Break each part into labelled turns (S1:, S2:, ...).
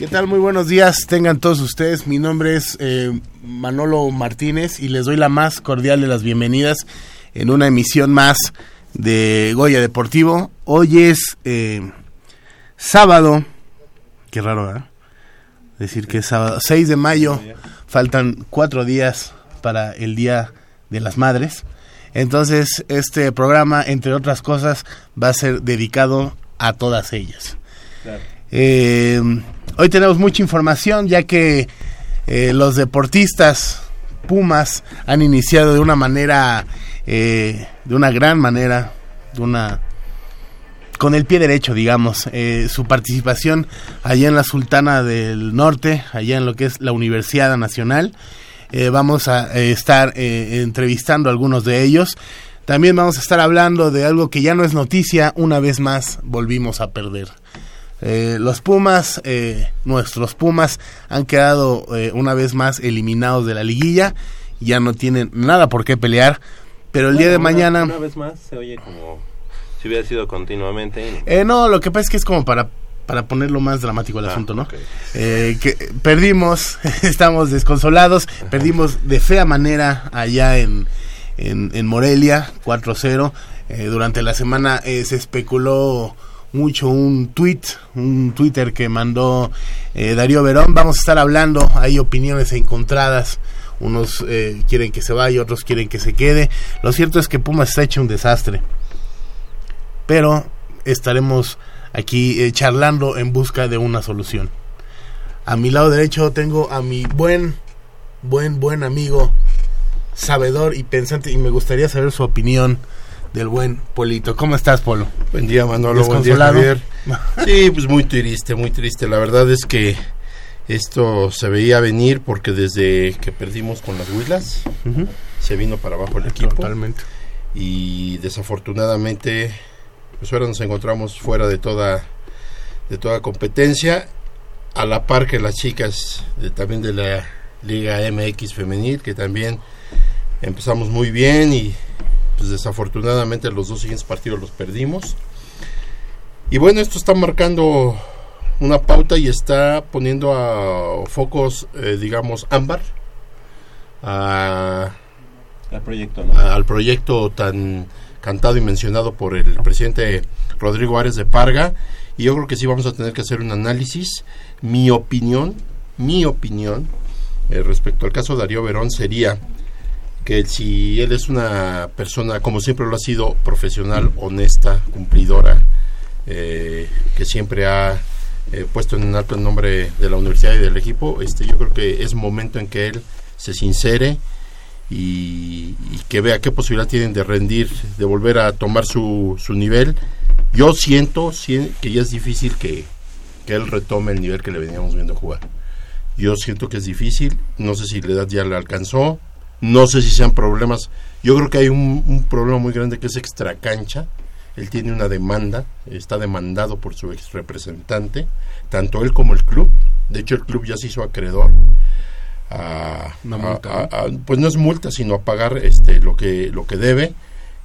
S1: ¿Qué tal? Muy buenos días, tengan todos ustedes. Mi nombre es eh, Manolo Martínez y les doy la más cordial de las bienvenidas en una emisión más de Goya Deportivo. Hoy es eh, sábado, qué raro, ¿verdad? Decir que es sábado, 6 de mayo, faltan cuatro días para el Día de las Madres. Entonces, este programa, entre otras cosas, va a ser dedicado a todas ellas. Eh, hoy tenemos mucha información ya que eh, los deportistas Pumas han iniciado de una manera, eh, de una gran manera, de una con el pie derecho, digamos, eh, su participación allá en la Sultana del Norte, allá en lo que es la Universidad Nacional. Eh, vamos a eh, estar eh, entrevistando a algunos de ellos. También vamos a estar hablando de algo que ya no es noticia, una vez más volvimos a perder. Eh, los Pumas, eh, nuestros Pumas, han quedado eh, una vez más eliminados de la liguilla, ya no tienen nada por qué pelear, pero el día de
S2: una-
S1: mañana...
S2: Una, vez más se oye como si hubiera sido continuamente.
S1: Eh, no, lo que pasa es que es como para, para ponerlo más dramático el
S2: Ah,
S1: asunto, ¿no?
S2: ok.
S1: Eh, que perdimos, estamos desconsolados, perdimos de fea manera allá en, en, en Morelia, 4-0. Eh, durante la semana eh, se especuló mucho un tweet, un Twitter que mandó eh, Darío Verón. Vamos a estar hablando, hay opiniones encontradas. Unos eh, quieren que se vaya, otros quieren que se quede. Lo cierto es que Pumas está hecho un desastre pero estaremos aquí eh, charlando en busca de una solución. A mi lado derecho tengo a mi buen, buen, buen amigo, sabedor y pensante, y me gustaría saber su opinión del buen Polito. ¿Cómo estás, Polo?
S3: Buen día, Manolo. Buen día. Javier. Sí, pues muy triste, muy triste. La verdad es que esto se veía venir porque desde que perdimos con las Huilas se vino para abajo el equipo
S1: Totalmente.
S3: y desafortunadamente pues ahora nos encontramos fuera de toda de toda competencia a la par que las chicas de- también de la Liga MX femenil que también empezamos muy bien y pues desafortunadamente los dos siguientes partidos los perdimos y bueno esto está marcando una pauta y está poniendo a focos eh, digamos ámbar a
S2: El proyecto, ¿no?
S3: a- al proyecto tan cantado y mencionado por el presidente Rodrigo Árez de Parga y yo creo que sí vamos a tener que hacer un análisis. Mi opinión, mi opinión eh, respecto al caso de Darío Verón sería que si él es una persona, como siempre lo ha sido, profesional, honesta, cumplidora, eh, que siempre ha eh, puesto en alto el nombre de la universidad y del equipo, este, yo creo que es momento en que él se sincere y, que vea qué posibilidad tienen de rendir, de volver a tomar su, su nivel. Yo siento sien- que ya es difícil que, que él retome el nivel que le veníamos viendo jugar. Yo siento que es difícil, no sé si la edad ya le alcanzó, no sé si sean problemas. Yo creo que hay un, un problema muy grande que es extra cancha. Él tiene una demanda, está demandado por su ex representante, tanto él como el club. De hecho, el club ya se hizo acreedor a,
S1: Una multa,
S3: a- a- pues no es multa, sino a pagar este lo que lo que debe.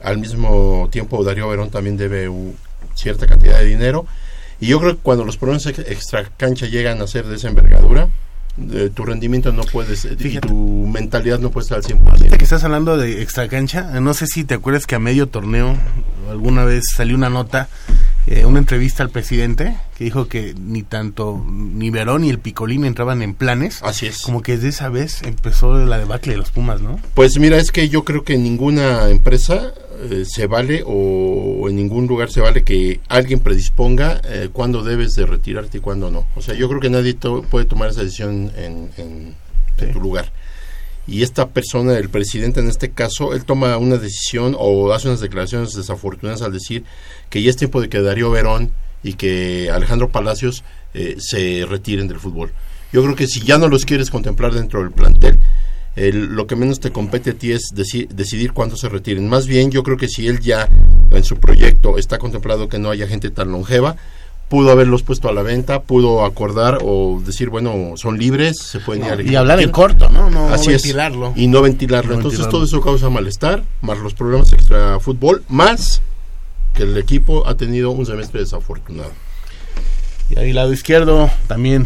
S3: Al mismo tiempo, Darío Verón también debe u- cierta cantidad de dinero. Y yo creo que cuando los problemas ex- extra cancha llegan a ser de esa envergadura, eh, tu rendimiento no puedes, y
S1: Fíjate.
S3: tu mentalidad no puede estar al
S1: Ahorita
S3: 100%.
S1: que estás hablando de extra cancha, no sé si te acuerdas que a medio torneo alguna vez salió una nota, eh, una entrevista al presidente que dijo que ni tanto ni Verón ni el Picolín entraban en planes.
S3: Así es.
S1: Como que desde esa vez empezó la debacle de los Pumas, ¿no?
S3: Pues mira, es que yo creo que ninguna empresa eh, se vale o en ningún lugar se vale que alguien predisponga eh, cuándo debes de retirarte y cuándo no. O sea, yo creo que nadie to- puede tomar esa decisión en, en- tu lugar. Y esta persona, el presidente en este caso, él toma una decisión o hace unas declaraciones desafortunadas al decir que ya es tiempo de que Darío Verón y que Alejandro Palacios eh, se retiren del fútbol. Yo creo que si ya no los quieres contemplar dentro del plantel, lo que menos te compete a ti es decidir cuándo se retiren. Más bien, yo creo que si él ya en su proyecto está contemplado que no haya gente tan longeva, pudo haberlos puesto a la venta, pudo acordar o decir, bueno, son libres, se pueden ir
S1: Y hablar en corto, ¿no? No,
S3: Así
S1: ventilarlo.
S3: y no ventilarlo. Entonces todo eso causa malestar, más los problemas extra fútbol, más que el equipo ha tenido un semestre desafortunado.
S1: Y ahí lado izquierdo, también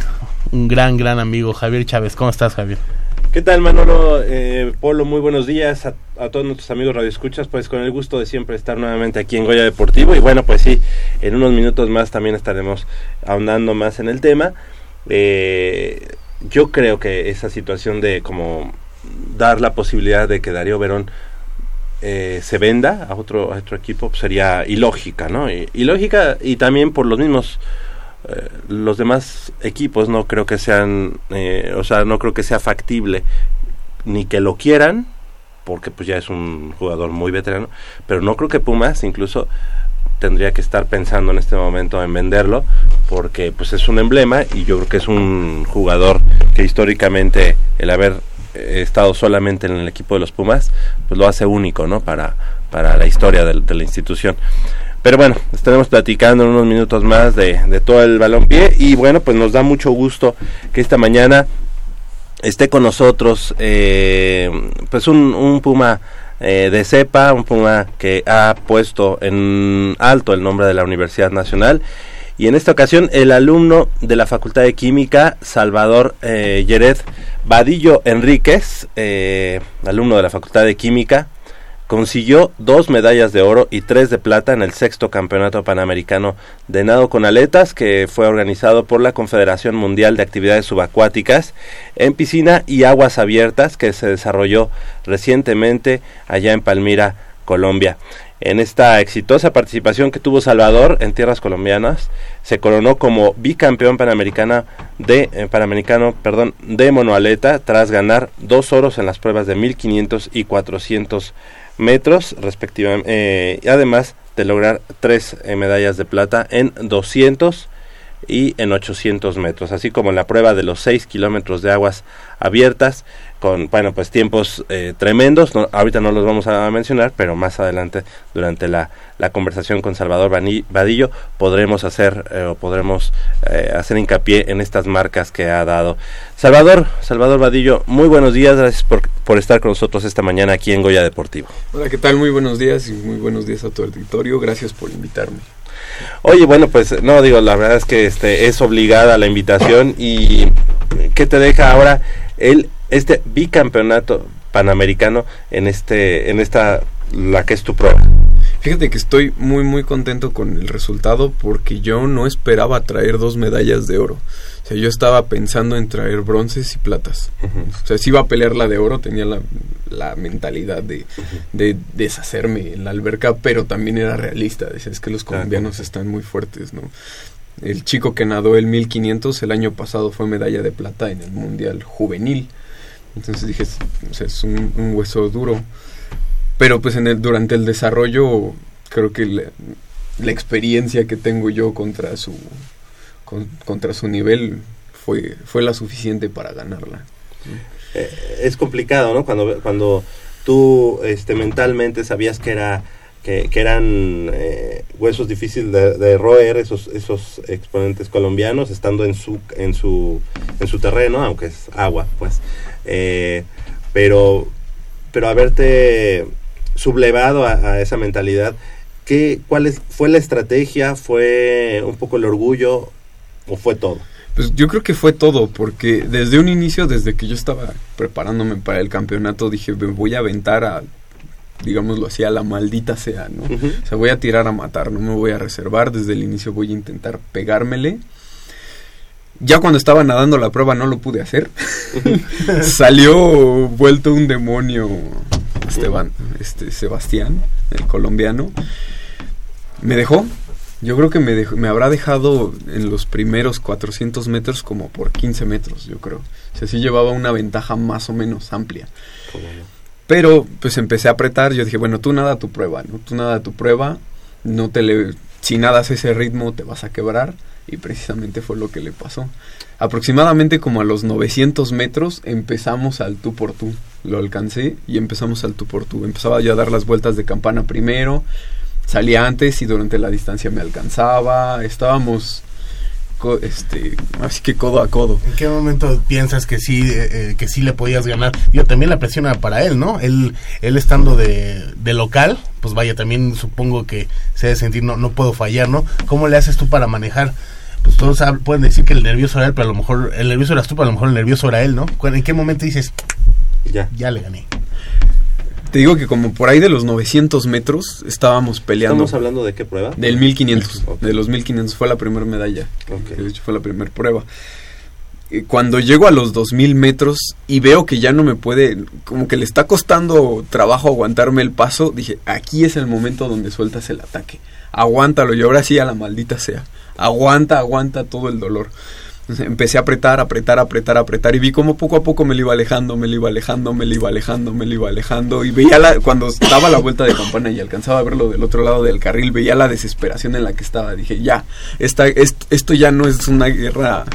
S1: un gran, gran amigo, Javier Chávez. ¿Cómo estás, Javier?
S2: ¿Qué tal, Manolo? Eh, Polo, muy buenos días a, todos nuestros amigos radioescuchas. Pues con el gusto de siempre estar nuevamente aquí en Goya Deportivo. Y bueno, pues sí, en unos minutos más también estaremos ahondando más en el tema. Eh, yo creo que esa situación de como dar la posibilidad de que Darío Verón eh, se venda a otro, a otro equipo pues, sería ilógica, ¿no? ilógica y también por los mismos eh, los demás equipos no creo que sean, eh, o sea, no creo que sea factible ni que lo quieran, porque pues ya es un jugador muy veterano, pero no creo que Pumas incluso tendría que estar pensando en este momento en venderlo, porque pues es un emblema y yo creo que es un jugador que históricamente el haber eh, estado solamente en el equipo de los Pumas, pues lo hace único, ¿no? Para, para la historia de la institución. Pero bueno, estaremos platicando en unos minutos más de, de todo el balompié y bueno, pues nos da mucho gusto que esta mañana esté con nosotros eh, pues un, un Puma eh, de cepa, un Puma que ha puesto en alto el nombre de la Universidad Nacional. Y en esta ocasión el alumno de la Facultad de Química, Salvador eh, Yered Vadillo Enríquez, eh, alumno de la Facultad de Química, consiguió dos medallas de oro y tres de plata en el sexto campeonato panamericano de nado con aletas que fue organizado por la Confederación Mundial de Actividades Subacuáticas en piscina y aguas abiertas que se desarrolló recientemente allá en Palmira, Colombia. En esta exitosa participación que tuvo Salvador en tierras colombianas, se coronó como bicampeón panamericana de eh, panamericano, perdón, de monoaleta tras ganar dos oros en las pruebas de 1500 y 400 metros respectivamente, eh, además de lograr tres medallas de plata en 200 y en 800 metros, así como la prueba de los 6 kilómetros de aguas abiertas, con, bueno, pues tiempos eh, tremendos, ahorita no los vamos a mencionar, pero más adelante, durante la, la conversación con Salvador Vadillo, podremos hacer eh, o podremos eh, hacer hincapié en estas marcas que ha dado. Salvador, Salvador Vadillo, muy buenos días, gracias por, por estar con nosotros esta mañana aquí en Goya Deportivo.
S4: Hola, ¿qué tal? Muy buenos días y muy buenos días a el auditorio, gracias por invitarme.
S2: Oye, bueno, pues no digo, la verdad es que este es obligada la invitación y ¿qué te deja ahora el este bicampeonato panamericano en este en esta la que es tu prueba?
S4: Fíjate que estoy muy muy contento con el resultado porque yo no esperaba traer dos medallas de oro. O sea, yo estaba pensando en traer bronces y platas. O sea, si iba a pelear la de oro, tenía la, la mentalidad de, de, deshacerme en la alberca, pero también era realista. Decía, es que los colombianos están muy fuertes, ¿no? El chico que nadó el 1500 el año pasado fue medalla de plata en el Mundial Juvenil. Entonces dije, es un, hueso duro. Pero pues en el, durante el desarrollo creo que la, experiencia que tengo yo contra su, contra su nivel fue, fue la suficiente para ganarla.
S2: Eh, es complicado, ¿no? Cuando, cuando tú este, mentalmente sabías que era que, eran eh, huesos difíciles de, roer esos esos exponentes colombianos estando en su en su en su terreno aunque es agua pues eh, pero pero haberte sublevado a, esa mentalidad ¿qué, cuál es, fue la estrategia fue un poco el orgullo o fue todo
S4: pues yo creo que fue todo, porque desde un inicio, desde que yo estaba preparándome para el campeonato, dije, me voy a aventar a digámoslo así, a la maldita sea, ¿no? O sea, voy a tirar a matar, no me voy a reservar, desde el inicio voy a intentar pegármele. Ya cuando estaba nadando la prueba no lo pude hacer. Salió vuelto un demonio Esteban, este Sebastián, el colombiano. Me dejó. Yo creo que me, me habrá dejado en los primeros 400 metros como por 15 metros, yo creo. O sea, sí llevaba una ventaja más o menos amplia. Pero pues empecé a apretar, yo dije, bueno, tú nada tu prueba, ¿no? Tú nada tu prueba, no te le, si nadas ese ritmo te vas a quebrar, Y precisamente fue lo que le pasó. Aproximadamente como a los 900 metros empezamos al tú por tú. Lo alcancé y empezamos al tú por tú. Empezaba ya a dar las vueltas de campana primero, salía antes y durante la distancia me alcanzaba. Estábamos este, así que codo a codo.
S1: ¿En qué momento piensas que sí, eh, eh, que sí le podías ganar? Yo también la presión era para él, ¿no? Él, él estando de, de local, pues vaya, también supongo que se debe sentir, no, no puedo fallar, ¿no? ¿Cómo le haces tú para manejar? Pues todos pueden decir que el nervioso era él, pero a lo mejor el nervioso eras tú, pero a lo mejor el nervioso era él, ¿no? ¿En qué momento dices, ya, ya le gané?
S4: Te digo que como por ahí de los 900 metros estábamos peleando.
S2: ¿Estamos hablando de qué prueba?
S4: Del 1500. De los 1500 fue la primera medalla. De hecho fue la primera prueba. Cuando llego a los 2000 metros y veo que ya no me puede, como que le está costando trabajo aguantarme el paso, dije, aquí es el momento donde sueltas el ataque. Aguántalo y ahora sí a la maldita sea. Aguanta, aguanta todo el dolor empecé a apretar, apretar, apretar, apretar y vi como poco a poco me lo iba alejando, me lo iba alejando, me lo iba alejando, me lo iba alejando y veía la, cuando daba la vuelta de campana y alcanzaba a verlo del otro lado del carril, veía la desesperación en la que estaba. Dije, ya, esta, esto ya no es una guerra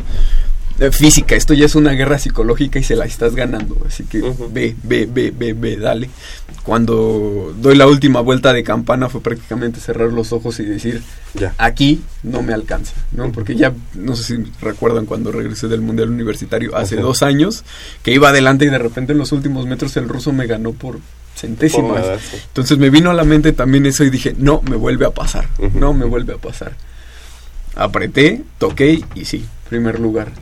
S4: física, esto ya es una guerra psicológica y se la estás ganando. Así que ve, ve, ve, ve, ve, dale. Cuando doy la última vuelta de campana fue prácticamente cerrar los ojos y decir, ya. aquí no me alcanza, ¿no? Porque ya, no sé si recuerdan cuando regresé del Mundial Universitario hace dos años, que iba adelante y de repente en los últimos metros el ruso me ganó por centésimas. Entonces me vino a la mente también eso y dije, no, me vuelve a pasar, no me vuelve a pasar. Apreté, toqué y sí, primer lugar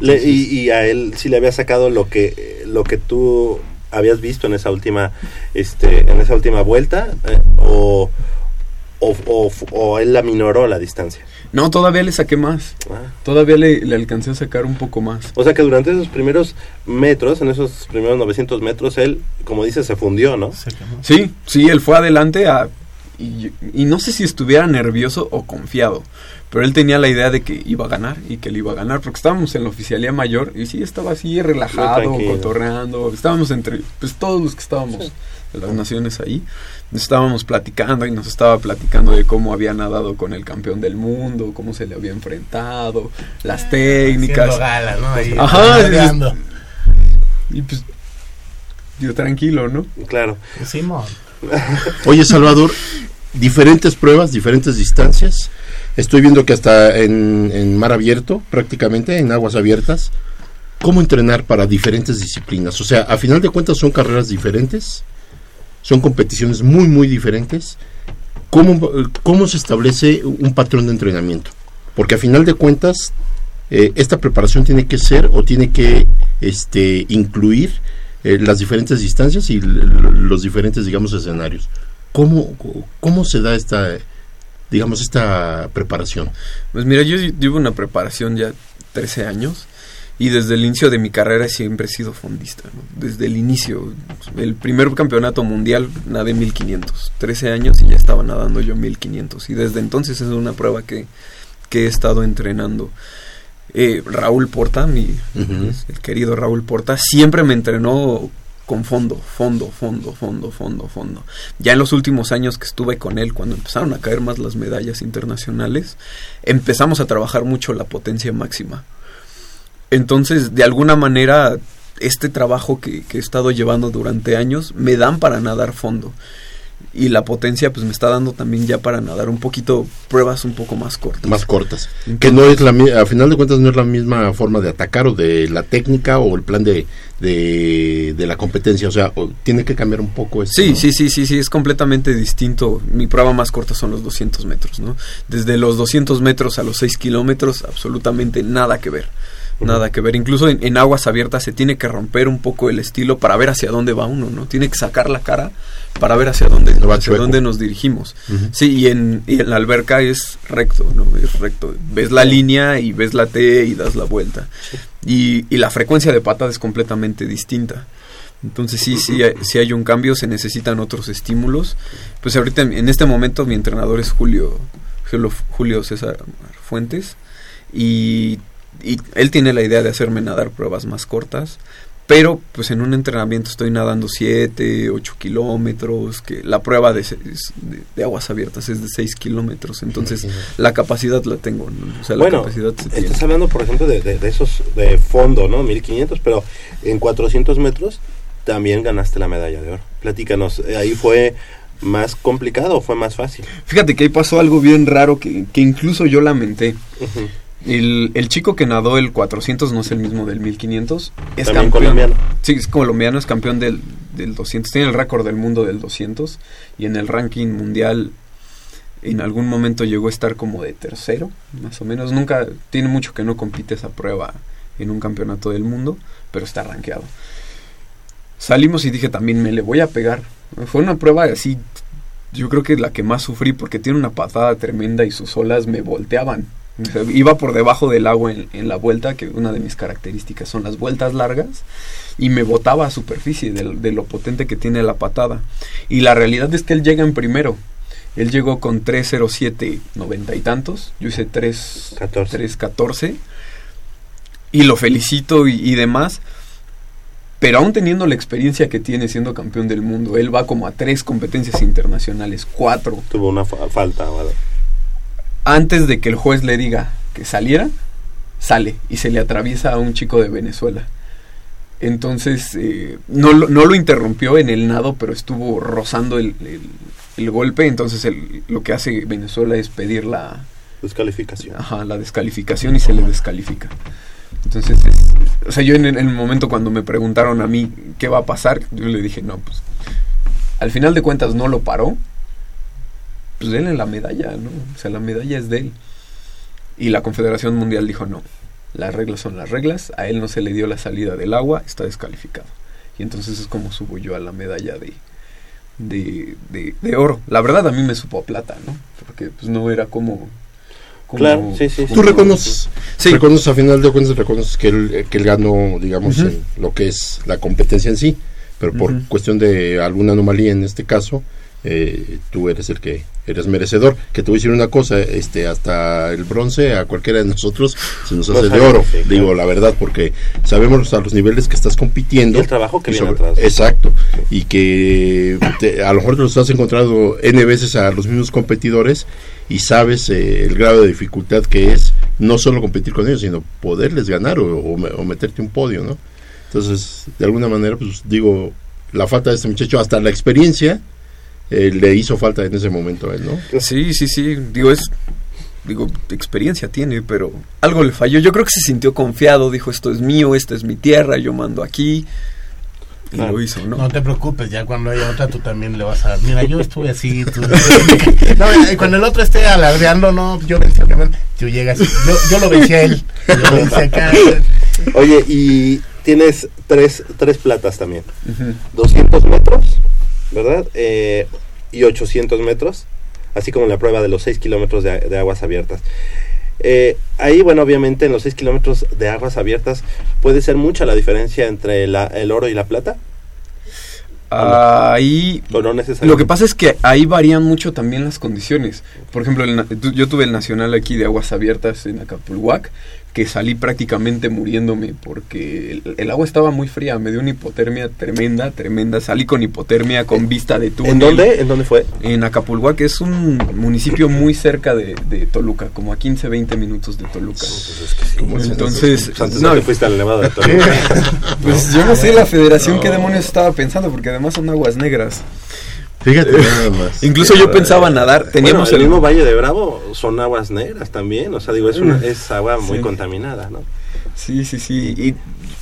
S2: y, a él sí le había sacado lo que lo que tú habías visto en esa última este en esa última vuelta eh, o, o, él la minoró la distancia.
S4: No, todavía le saqué más. Ah. Todavía le, le, alcancé a sacar un poco más.
S2: O sea que durante esos primeros metros, en esos primeros 900 metros, él, como dice, se fundió, ¿no?
S4: Sí, sí, él fue adelante a, y, y, no sé si estuviera nervioso o confiado. Pero él tenía la idea de que iba a ganar y que él iba a ganar, porque estábamos en la oficialía mayor y sí estaba así relajado, cotorreando, estábamos entre, pues todos los que estábamos de las naciones ahí, estábamos platicando y nos estaba platicando de cómo había nadado con el campeón del mundo, cómo se le había enfrentado, las ah, técnicas.
S1: Gala, ¿no? Ahí,
S4: Ajá. Y, pues yo tranquilo, ¿no?
S2: Claro.
S1: Simón.
S3: Oye, Salvador, diferentes pruebas, diferentes distancias. Estoy viendo que hasta en, mar abierto, prácticamente, en aguas abiertas, cómo entrenar para diferentes disciplinas. O sea, a final de cuentas son carreras diferentes, son competiciones muy, muy diferentes. ¿Cómo, cómo se establece un patrón de entrenamiento? Porque a final de cuentas, eh, esta preparación tiene que ser o tiene que este, incluir eh, las diferentes distancias y los diferentes, digamos, escenarios. ¿Cómo, cómo se da esta digamos, esta preparación?
S4: Pues mira, yo llevo una preparación ya 13 años y desde el inicio de mi carrera siempre he sido fondista, desde el inicio. El primer campeonato mundial nadé 1500, 13 años y ya estaba nadando yo 1500 y desde entonces es una prueba que, que he estado entrenando. Eh, Raúl Porta, mi, el querido Raúl Porta, siempre me entrenó con fondo, fondo, fondo, fondo, fondo, fondo. Ya en los últimos años que estuve con él, cuando empezaron a caer más las medallas internacionales, empezamos a trabajar mucho la potencia máxima. Entonces, de alguna manera, este trabajo que, que he estado llevando durante años me dan para nadar fondo y la potencia pues me está dando también ya para nadar un poquito pruebas un poco más cortas.
S3: Más cortas. que no es la a final de cuentas no es la misma forma de atacar o de la técnica o el plan de, de, la competencia, o sea, tiene que cambiar un poco eso.
S4: Sí, sí, sí, sí, sí, es completamente distinto. Mi prueba más corta son los 200 metros, ¿no? Desde los 200 metros a los 6 kilómetros, absolutamente nada que ver nada que ver. Incluso en, aguas abiertas se tiene que romper un poco el estilo para ver hacia dónde va uno, ¿no? Tiene que sacar la cara para ver hacia dónde, hacia dónde nos dirigimos. Sí, y en, la alberca es recto, ¿no? Es recto. Ves la línea y ves la T y das la vuelta. Y, y la frecuencia de patada es completamente distinta. Entonces sí, sí, sí hay un cambio, se necesitan otros estímulos. Pues ahorita en este momento mi entrenador es Julio, Julio César Fuentes y y él tiene la idea de hacerme nadar pruebas más cortas Pero pues en un entrenamiento estoy nadando 7, 8 kilómetros, que la prueba de, seis- de, de aguas abiertas es de 6 kilómetros, entonces la capacidad la tengo, ¿no? o sea, la
S2: bueno,
S4: capacidad se tiene.
S2: estás hablando, por ejemplo, de, de- esos de fondo, ¿no? 1500, pero en 400 metros también ganaste la medalla de oro. Platícanos, eh, ¿ahí fue más complicado o fue más fácil?
S4: Fíjate que ahí pasó algo bien raro que, que incluso yo lamenté.
S2: Ujú.
S4: El, el chico que nadó el 400 no es el mismo del 1500. Es
S2: También
S4: campeón.
S2: colombiano.
S4: Sí, es colombiano, es campeón del, del 200. Tiene el récord del mundo del 200. Y en el ranking mundial, en algún momento llegó a estar como de tercero, más o menos. Nunca, tiene mucho que no compite esa prueba en un campeonato del mundo, pero está rankeado. Salimos y dije también, me le voy a pegar. Fue una prueba así, yo creo que la que más sufrí porque tiene una patada tremenda y sus olas me volteaban. Iba por debajo del agua en, en la vuelta, que una de mis características son las vueltas largas, y me botaba a superficie de, de lo potente que tiene la patada. Y la realidad es que él llega en primero. Él llegó con 3.07, 90 y tantos. Yo hice 3,
S2: 14.
S4: 3.14. Y lo felicito y, y demás. Pero aún teniendo la experiencia que tiene siendo campeón del mundo, él va como a tres competencias internacionales, cuatro.
S2: Tuvo una fa- falta, ¿verdad?
S4: Antes de que el juez le diga que saliera, sale y se le atraviesa a un chico de Venezuela. Entonces, eh, no, lo, no lo interrumpió en el nado, pero estuvo rozando el, el- el golpe. Entonces, el- lo que hace Venezuela es pedir la,
S2: Descalificación.
S4: Ajá, la descalificación y se le descalifica. Entonces, es- o sea, yo en, el- en el momento cuando me preguntaron a mí qué va a pasar, yo le dije, no, pues, al final de cuentas no lo paró, pues denle la medalla, ¿no? O sea, la medalla es de él. Y la Confederación Mundial dijo, no, las reglas son las reglas, a él no se le dio la salida del agua, está descalificado. Y entonces es como subo yo a la medalla de, de, de, de oro. La verdad a mí me supo a plata, ¿no? Porque pues no era como... como-
S2: Claro, sí, sí, sí.
S3: Tú reconoces,
S4: Sí.
S3: reconoces a final de cuentas, reconoces que él, que él ganó, digamos, en lo que es la competencia en sí, pero por cuestión de alguna anomalía en este caso, eh, tú eres el que eres merecedor. Que te voy a decir una cosa, este, hasta el bronce a cualquiera de nosotros se nos hace de oro,
S2: sí,
S3: digo
S2: claro.
S3: la verdad, porque sabemos a los niveles que estás compitiendo.
S2: Y el trabajo que
S3: y
S2: viene
S3: sobre-
S2: atrás.
S3: Exacto, y que te- a lo mejor te los has encontrado N veces a los mismos competidores y sabes eh, el grado de dificultad que es no solo competir con ellos, sino poderles ganar o, o o meterte un podio, ¿no? Entonces, de alguna manera, pues digo, la falta de este muchacho, hasta la experiencia, eh, le hizo falta en ese momento a él, ¿no?
S4: Sí, sí, sí. Digo, es. Digo, experiencia tiene, pero algo le falló. Yo creo que se sintió confiado. Dijo, esto es mío, esta es mi tierra, yo mando aquí. Y
S2: Claro.
S4: lo hizo, ¿no?
S1: No te preocupes, ya cuando haya otra tú también le vas a... Mira, yo estuve así... tú- no, y cuando el otro esté alardeando, no, yo vencí tú llegas, yo, yo lo vencí a él, yo vencí acá.
S2: Oye, y tienes tres, tres platas también.
S4: Ujú.
S2: 200 metros, ¿verdad? Eh, y 800 metros, así como en la prueba de los 6 kilómetros de, de aguas abiertas. Eh, ahí, bueno, obviamente en los 6 kilómetros de aguas abiertas puede ser mucha la diferencia entre la- el oro y la plata,
S4: Ahí
S2: no.
S4: Lo que pasa es que ahí varían mucho también las condiciones. Por ejemplo, el yo tuve el nacional aquí de aguas abiertas en Acapulhuac, que salí prácticamente muriéndome porque el, el agua estaba muy fría, me dio una hipotermia tremenda, tremenda. Salí con hipotermia, con vista de túnel.
S2: ¿En dónde? ¿En dónde fue?
S4: En Acapulhuac, que es un municipio muy cerca de, de Toluca, como a 15, 20 minutos de Toluca. Entonces,
S2: Pues antes
S4: no,
S2: no te fuiste al Nevado de Toluca.
S4: pues yo no sé la federación qué demonios estaba pensando, porque además son aguas negras.
S3: Fíjate nada más.
S4: Incluso yo pensaba nadar, teníamos
S2: Bueno, el
S4: el
S2: mismo Valle de Bravo son aguas negras también, o sea, digo, es, una,
S4: Mm.
S2: es agua muy
S4: Sí.
S2: contaminada, ¿no?
S4: Sí, sí, sí. Y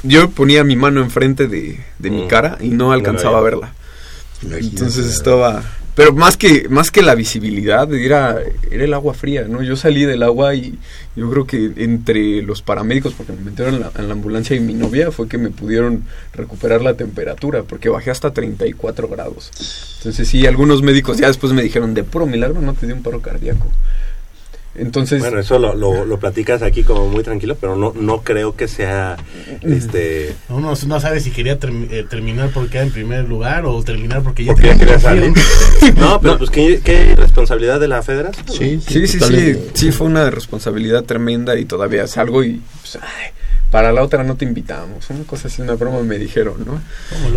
S4: yo ponía mi mano enfrente de, de mi
S2: Mm.
S4: cara y no alcanzaba a verla.
S3: Imagínate.
S4: Entonces estaba... Pero más que, más que la visibilidad, era, era el agua fría, ¿no? Yo salí del agua y yo creo que entre los paramédicos, porque me metieron en la, en la ambulancia y mi novia, fue que me pudieron recuperar la temperatura, porque bajé hasta 34 grados. Entonces sí, algunos médicos ya después me dijeron, de puro milagro no te dio un paro cardíaco. Entonces...
S2: Bueno, eso lo, lo, lo platicas aquí como muy tranquilo, pero no, no creo que sea este
S1: Uno no sabe si quería termi- eh, terminar porque quedar en primer lugar o terminar porque ya
S2: porque quería
S1: que
S2: salir. No, pero
S4: No.
S2: pues ¿qué, qué responsabilidad de la federación.
S3: Sí,
S4: Sí, sí, sí, sí, fue una responsabilidad tremenda y todavía salgo y pues, ay, para la otra no te invitamos. Una cosa así, una broma me dijeron, ¿no?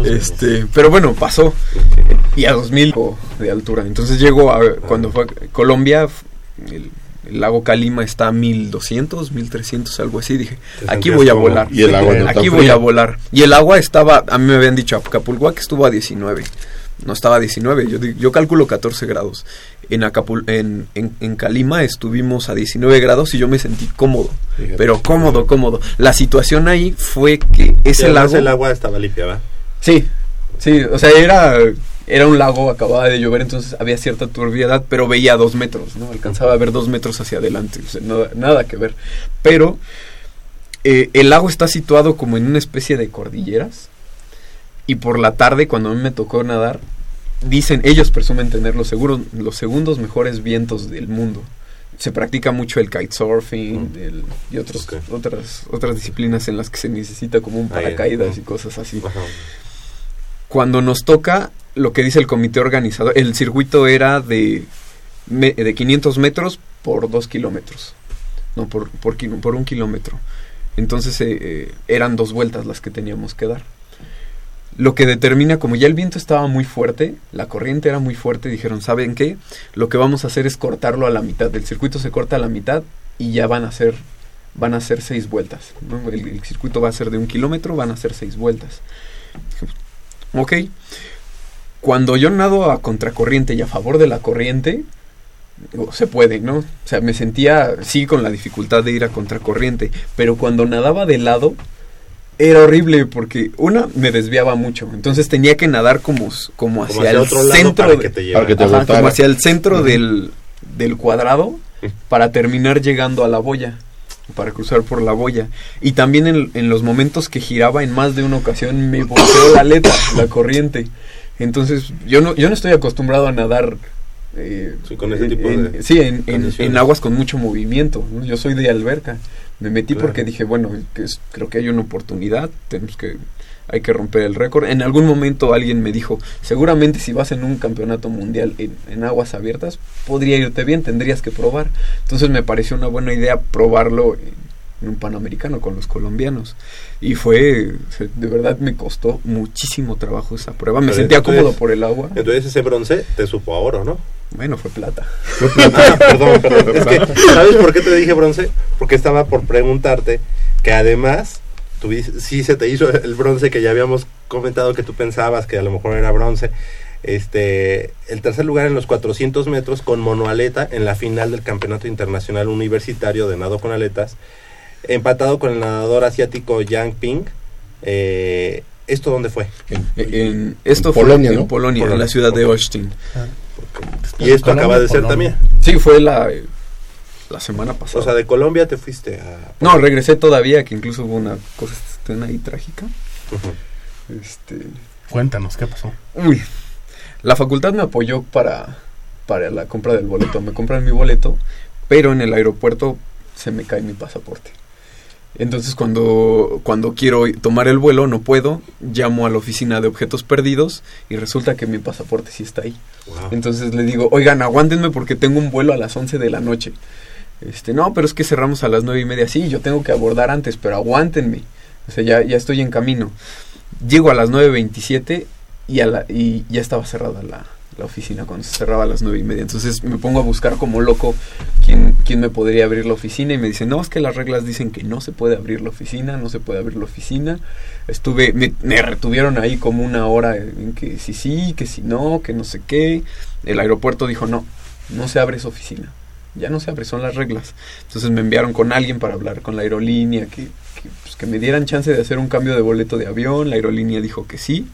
S4: Este, pero bueno, pasó. Y a 2000 de altura. Entonces llego a, cuando fue a Colombia, el, el lago Calima está a 1200, 1300, algo así. Dije, aquí voy a volar.
S3: Y el agua no
S4: aquí voy
S3: fría.
S4: a volar. Y el agua estaba, a mí me habían dicho, Acapulco que estuvo a 19. No estaba a 19, yo, yo calculo 14 grados. En, Acapul en, en, en Calima estuvimos a 19 grados y yo me sentí cómodo.
S2: Fíjate.
S4: Pero cómodo, cómodo. La situación ahí fue que ese lago...
S2: el agua estaba limpia, ¿va?
S4: Sí, sí, o sea, era, era un lago, acababa de llover, entonces había cierta turbiedad, pero veía dos metros, ¿no? Alcanzaba a ver dos metros hacia adelante, o sea, no- nada que ver. Pero eh, el lago está situado como en una especie de cordilleras y por la tarde, cuando a mí me tocó nadar, dicen, ellos presumen tener los, seguros, los segundos mejores vientos del mundo. Se practica mucho el kitesurfing el- y otros, otras, otras disciplinas en las que se necesita como un
S2: Ahí,
S4: paracaídas y cosas así
S2: Ajá.
S4: cuando nos toca lo que dice el comité organizador, el circuito era de, de 500 metros por 2 kilómetros, no por, por, por un kilómetro. Entonces eh, eh, eran dos vueltas las que teníamos que dar. Lo que determina, como ya el viento estaba muy fuerte, la corriente era muy fuerte, dijeron, ¿saben qué? Lo que vamos a hacer es cortarlo a la mitad. El circuito se corta a la mitad y ya van a ser, van a seis vueltas. El, el circuito va a ser de un kilómetro, van a ser seis vueltas. Ok. Cuando yo nado a contracorriente y a favor de la corriente, digo, se puede, ¿no? O sea, me sentía, sí, con la dificultad de ir a contracorriente, pero cuando nadaba de lado, era horrible porque, una, me desviaba mucho, entonces tenía que nadar como, como hacia,
S2: Como hacia
S4: el
S2: otro lado
S4: centro,
S2: para
S4: de-
S2: que te lleve.
S3: para que te
S4: Ajá,
S3: botara.
S4: como hacia el centro del, del cuadrado para terminar llegando a la boya, para cruzar por la boya. Y también en, en los momentos que giraba en más de una ocasión me volteó la aleta, la corriente. Entonces yo no, yo no estoy acostumbrado a nadar. eh,
S2: Sí, con ese tipo
S4: en-
S2: de
S4: sí, en, en-
S2: condiciones.
S4: en aguas con mucho movimiento. ¿no? Yo soy de alberca. Me metí
S2: Claro.
S4: porque dije, bueno, que es- creo que hay una oportunidad, tenemos que hay que romper el récord. En algún momento alguien me dijo, seguramente si vas en un campeonato mundial en, en aguas abiertas, podría irte bien, tendrías que probar. Entonces me pareció una buena idea probarlo en, un panamericano con los colombianos. Y fue, se- de verdad me costó muchísimo trabajo esa prueba. Me
S2: Pero
S4: sentía
S2: entonces-
S4: cómodo por el agua.
S2: Entonces ese bronce te supo a oro, ¿no?
S4: Bueno, fue plata.
S2: Ah, perdón, perdón. Es que, ¿sabes por qué te dije bronce? Porque estaba por preguntarte que además, tuviste, sí se te hizo el bronce que ya habíamos comentado que tú pensabas que a lo mejor era bronce. Este, el tercer lugar en los 400 metros con monoaleta en la final del Campeonato Internacional Universitario de Nado con Aletas, empatado con el nadador asiático Yang Ping. Eh, ¿Esto dónde fue?
S4: En, esto
S3: En
S4: fue
S3: Polonia,
S4: en la ciudad de
S2: ok.
S4: Austin.
S2: Y esto
S1: Colombia,
S2: acaba de ser también.
S4: Sí, fue la, la semana pasada.
S2: O sea, de Colombia te fuiste a...
S4: No, regresé todavía, que incluso hubo una cosa ahí trágica. Este,
S1: Cuéntanos, ¿qué pasó?
S4: uy, la facultad me apoyó para, para la compra del boleto. Me compran mi boleto, pero en el aeropuerto se me cae mi pasaporte. Entonces cuando, cuando quiero tomar el vuelo no puedo, llamo a la oficina de objetos perdidos y resulta que mi pasaporte sí está ahí.
S2: Wow.
S4: Entonces le digo, oigan, aguántenme porque tengo un vuelo a las 11 de la noche. Este, no, pero es que cerramos a las nueve y media. Sí, yo tengo que abordar antes, pero aguántenme. O sea, ya, ya estoy en camino. Llego a las 9.27 y, a la, y ya estaba cerrada la, la oficina cuando se cerraba a las nueve y media. Entonces me pongo a buscar como loco quién, quién me podría abrir la oficina y me dicen, no, es que las reglas dicen que no se puede abrir la oficina, no se puede abrir la oficina. Estuve, me, retuvieron ahí como una hora en que sí, sí, que si no, que no sé qué. El aeropuerto dijo, no, no se abre esa oficina. Ya no se abre, son las reglas. Entonces me enviaron con alguien para hablar con la aerolínea, que, que, pues, que me dieran chance de hacer un cambio de boleto de avión. La aerolínea dijo que sí.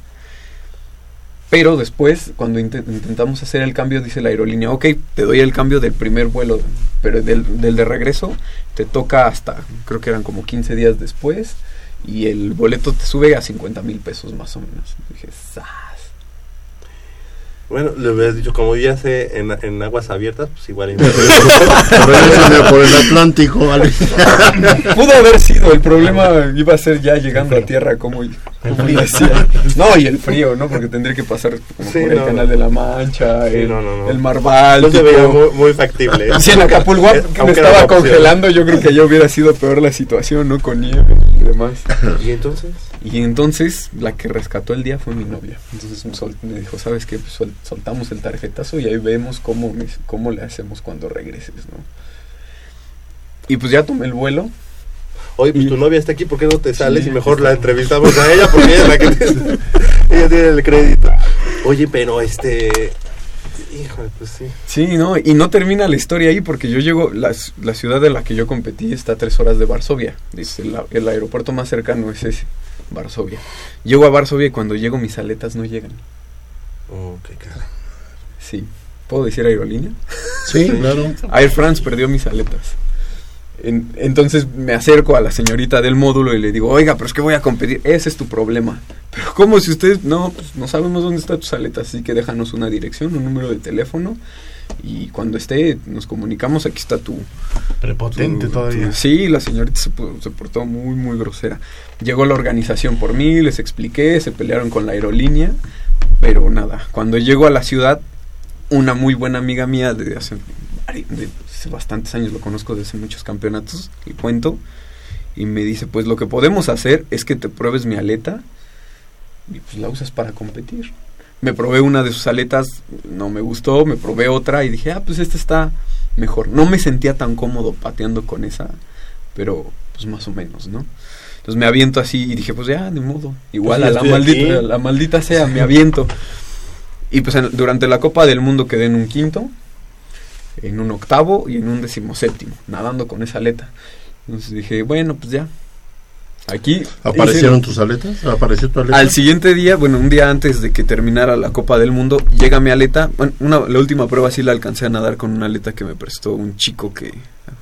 S4: Pero después, cuando inte- intentamos hacer el cambio, dice la aerolínea, ok, te doy el cambio del primer vuelo, pero del, del de regreso te toca hasta, creo que eran como 15 días después, y el boleto te sube a 50 mil pesos más o menos. dije, ¡zas!
S2: Bueno, le hubieras dicho, como ya sé en, en aguas abiertas, pues igual. y-
S3: Por el, Atlántico, ¿vale?
S4: Pudo haber sido, el problema iba a ser ya llegando a tierra, como, como decía. No, y el frío, ¿no? Porque tendría que pasar como
S2: Sí,
S4: por el Canal
S2: no.
S4: de la Mancha,
S2: Sí,
S4: el,
S2: no, no, no.
S4: el Mar
S2: no
S4: Báltico.
S2: se veía muy, muy factible. ¿eh?
S4: Si en Acapulco que me estaba congelando, yo creo que ya hubiera sido peor la situación, ¿no? Con nieve. demás.
S2: ¿Y entonces?
S4: Y entonces la que rescató el día fue mi novia. Entonces me, dijo, ¿sabes qué? Pues sol- soltamos el tarjetazo y ahí vemos cómo, cómo le hacemos cuando regreses, ¿no? Y pues ya tomé el vuelo.
S2: Oye, pues
S4: Y-
S2: tu novia está aquí, ¿por qué no te sales
S4: Sí,
S2: y mejor la entrevistamos a ella? Porque ella es la que tiene, ella tiene el crédito. Oye, pero este... Híjole, pues sí.
S4: Sí, ¿no? Y no termina la historia ahí porque yo llego, la, la ciudad de la que yo competí está a tres horas de Varsovia. Dice, el aeropuerto más cercano es ese, Varsovia. Llego a Varsovia y cuando llego mis aletas no llegan.
S2: Oh, qué cara.
S4: Sí. ¿Puedo decir aerolínea?
S3: Sí, claro.
S4: Air France perdió mis aletas. En- entonces me acerco a la señorita del módulo y le digo, oiga, pero es que voy a competir. Ese es tu problema. Pero ¿cómo si ustedes no, pues, no sabemos dónde están tus aletas? Así que déjanos una dirección, un número de teléfono. Y cuando esté, nos comunicamos. Aquí está tu,
S1: Prepotente
S4: tu-
S1: todavía.
S4: tu- sí, la señorita se, portó muy, muy grosera. Llegó la organización por mí, les expliqué, se pelearon con la aerolínea, pero nada. Cuando llego a la ciudad, una muy buena amiga mía de hace, de hace bastantes años, lo conozco desde muchos campeonatos, le cuento, y me dice, pues lo que podemos hacer es que te pruebes mi aleta y pues la usas para competir. Me probé una de sus aletas, no me gustó, me probé otra y dije, ah, pues esta está mejor. No me sentía tan cómodo pateando con esa, pero pues más o menos, ¿no? Entonces me aviento así y dije, pues ya, de modo. Igual
S2: Pues
S4: a la maldita, a la maldita sea, me aviento. Y pues en- durante la Copa del Mundo quedé en un quinto, en un octavo y en un decimoséptimo, nadando con esa aleta. Entonces dije, bueno, pues ya. Aquí
S3: ¿Aparecieron
S4: hice-
S3: tus aletas? ¿Apareció tu aleta?
S4: al siguiente día, bueno, un día antes de que terminara la Copa del Mundo, llega mi aleta. Bueno, una, la última prueba sí la alcancé a nadar con una aleta que me prestó un chico que,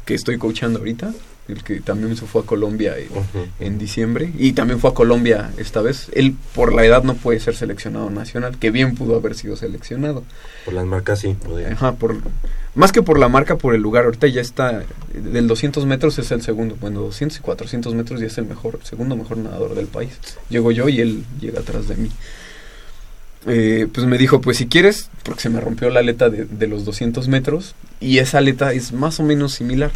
S4: que estoy coachando ahorita, el que también se fue a Colombia en,
S2: Ujú.
S4: en diciembre y también fue a Colombia esta vez. Él por la edad no puede ser seleccionado nacional, que bien pudo haber sido seleccionado.
S2: Por las marcas sí, podía.
S4: Ajá, por, más que por la marca, por el lugar. Ahorita ya está, del 200 metros es el segundo, bueno, 200 y 400 metros ya es el mejor, segundo mejor nadador del país. Llego yo y él llega atrás de mí. Eh, pues me dijo, pues si quieres, porque se me rompió la aleta de, de los 200 metros y esa aleta es más o menos similar.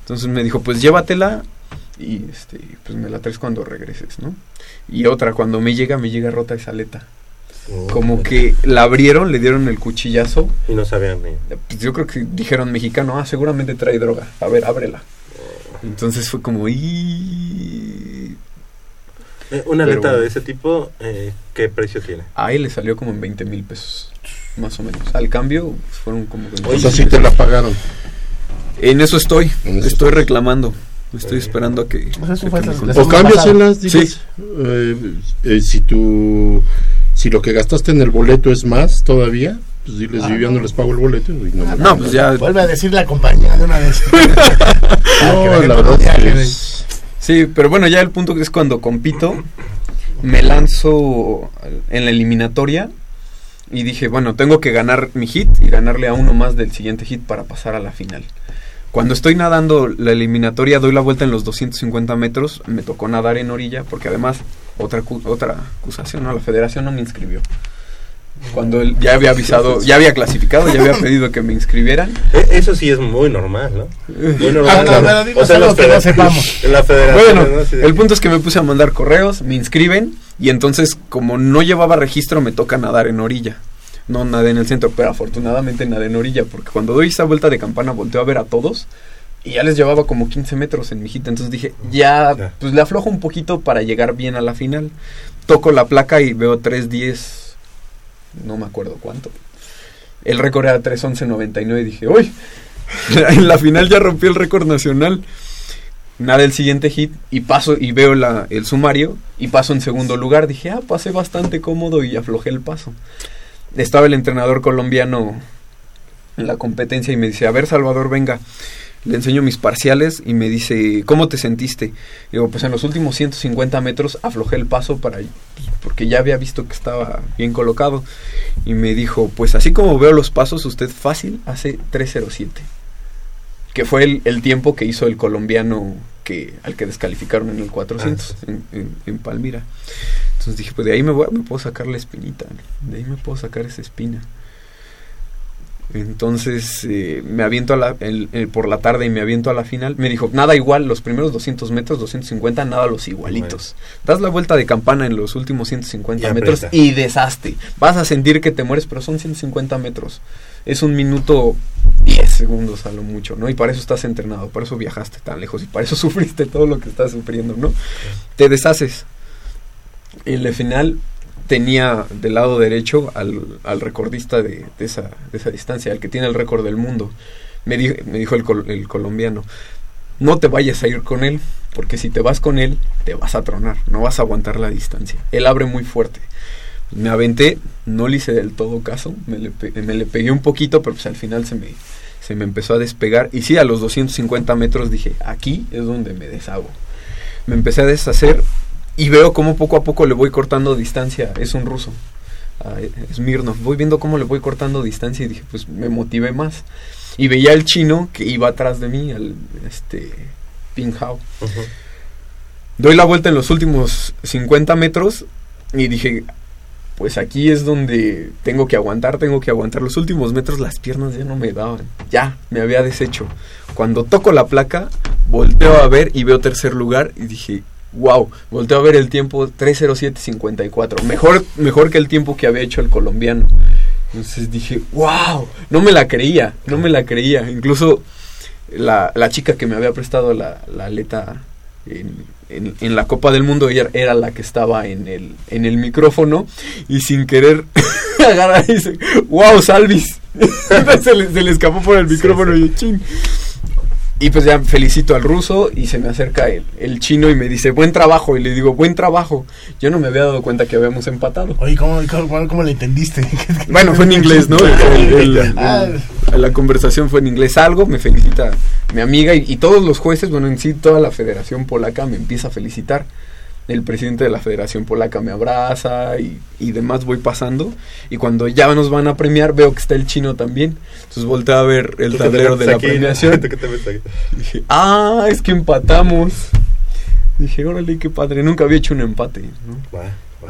S4: Entonces me dijo, pues llévatela y este, pues me la traes cuando regreses, ¿no? Y otra, cuando me llega, me llega rota esa aleta.
S2: Oh,
S4: Como que la abrieron, le dieron el cuchillazo
S2: Y no sabían ni...
S4: pues yo creo que dijeron mexicano, ah, seguramente trae droga. A ver, ábrela. Entonces fue como, y
S2: Eh, una
S4: Pero
S2: aleta
S4: bueno.
S2: de ese tipo, eh, ¿qué precio tiene?
S4: a él le salió como en 20 mil pesos, más o menos. Al cambio fueron como 20
S3: O sea, sí te la pagaron.
S4: En eso estoy,
S3: En eso
S4: estoy reclamando. Estoy esperando a que...
S1: O sea, eso
S4: que
S1: fue
S4: me
S1: la-
S4: contesten.
S1: la
S3: O cámbiaselas,
S4: Sí.
S3: digas. eh, eh, si tu si lo que gastaste en el boleto es más todavía, pues diles,
S1: Ah,
S3: yo ya no les pago el boleto. y no, me-
S4: No, pues ya...
S1: Vuelve a decir la compañía de una vez.
S3: No, la verdad es que
S1: que-
S3: es-
S4: Sí, pero bueno, ya el punto es cuando compito, me lanzo en la eliminatoria y dije, bueno, tengo que ganar mi hit y ganarle a uno más del siguiente hit para pasar a la final. Cuando estoy nadando la eliminatoria, doy la vuelta en los 250 metros, me tocó nadar en orilla, porque además, otra, otra acusación, ¿no? La federación no me inscribió. Cuando él ya había avisado, ya había clasificado, ya había pedido que me inscribieran.
S2: Eh, Eso sí es muy normal, ¿no? Muy normal.
S1: Ah, no, pero dinos
S2: en
S1: algo
S2: las
S1: que no sepamos.
S2: En la federación,
S4: Bueno, el punto es que me puse a mandar correos, me inscriben y entonces como no llevaba registro me toca nadar en orilla. No nadé en el centro, pero afortunadamente nadé en orilla porque cuando doy esa vuelta de campana volteo a ver a todos y ya les llevaba como 15 metros en mi hijita. Entonces dije, ya,
S2: Ya.
S4: pues le aflojo un poquito para llegar bien a la final. Toco la placa y veo 3.10, no me acuerdo cuánto. El récord era 3.11.99 y dije, uy, en la final ya rompí el récord nacional nada el siguiente hit y paso y veo la, el sumario y paso en segundo lugar. Dije, ah, pasé bastante cómodo y aflojé el paso. Estaba el entrenador colombiano en la competencia y me dice, a ver Salvador, venga. Le enseño mis parciales y me dice, ¿cómo te sentiste? Digo, pues en los últimos 150 metros aflojé el paso para porque ya había visto que estaba bien colocado. Y me dijo, pues así como veo los pasos, usted fácil hace 307 que fue el, el tiempo que hizo el colombiano que al que descalificaron en el 400
S2: Ah, sí.
S4: en, en- en Palmira. Entonces dije, pues de ahí me, voy, me puedo sacar la espinita, de ahí me puedo sacar esa espina. Entonces eh, me aviento a la, el- el- por la tarde y me aviento a la final. Me dijo, nada igual, los primeros 200 metros, 250, nada los igualitos. Das la vuelta de campana en los últimos 150
S2: Y
S4: metros
S2: aprieta.
S4: y deshaste. Vas a sentir que te mueres, pero son 150 metros. Es un minuto 10 segundos a lo mucho, ¿no? Y para eso estás entrenado, para eso viajaste tan lejos y para eso sufriste todo lo que estás sufriendo, ¿no? Te deshaces. En la final tenía del lado derecho al, al recordista de, esa, de esa distancia, al que tiene el récord del mundo. Me, di- me dijo el, el colombiano, no te vayas a ir con él, porque si te vas con él, te vas a tronar, no vas a aguantar la distancia. Él abre muy fuerte. Me aventé, no le hice del todo caso, me le, me le pegué un poquito, pero pues al final se me, se me empezó a despegar. Y sí, a los 250 metros dije, aquí es donde me deshago. Me empecé a deshacer y veo cómo poco a poco le voy cortando distancia. Es un ruso, a Smirnov. Voy viendo cómo le voy cortando distancia y dije, pues me motivé más. Y veía al chino que iba atrás de mí, al este Ping Hao. Doy la vuelta en los últimos 50 metros y dije, pues aquí es donde tengo que aguantar, tengo que aguantar. Los últimos metros las piernas ya no me daban, ya me había deshecho. Cuando toco la placa, volteo a ver y veo tercer lugar y dije, wow, volteo a ver el tiempo 307.54, mejor, mejor que el tiempo que había hecho el colombiano. Entonces dije, wow, no me la creía, no me la creía. Incluso la, la chica que me había prestado la, la aleta en, en- en la Copa del Mundo, ella era la que estaba en el, en el micrófono y sin querer agarra y dice, wow, Salvis. se, le, se le escapó por el micrófono y yo, chin. Y pues ya felicito al ruso y se me acerca el, el chino y me dice, buen trabajo. Y le digo, buen trabajo. Yo no me había dado cuenta que habíamos empatado.
S1: Oye, ¿cómo, cómo, cómo le entendiste?
S4: Bueno, fue en inglés, ¿no? El- el- el-
S1: Ah.
S4: la conversación fue en inglés. Algo, me felicita mi amiga y, y todos los jueces, bueno, en sí toda la Federación Polaca me empieza a felicitar. El presidente de la Federación Polaca me abraza y, y demás voy pasando. Y cuando ya nos van a premiar, veo que está el chino también. Entonces volteé a ver el tablero de la
S2: aquí,
S4: premiación. Dije, ah, es que empatamos. Dije, órale, qué padre. Nunca había hecho un empate.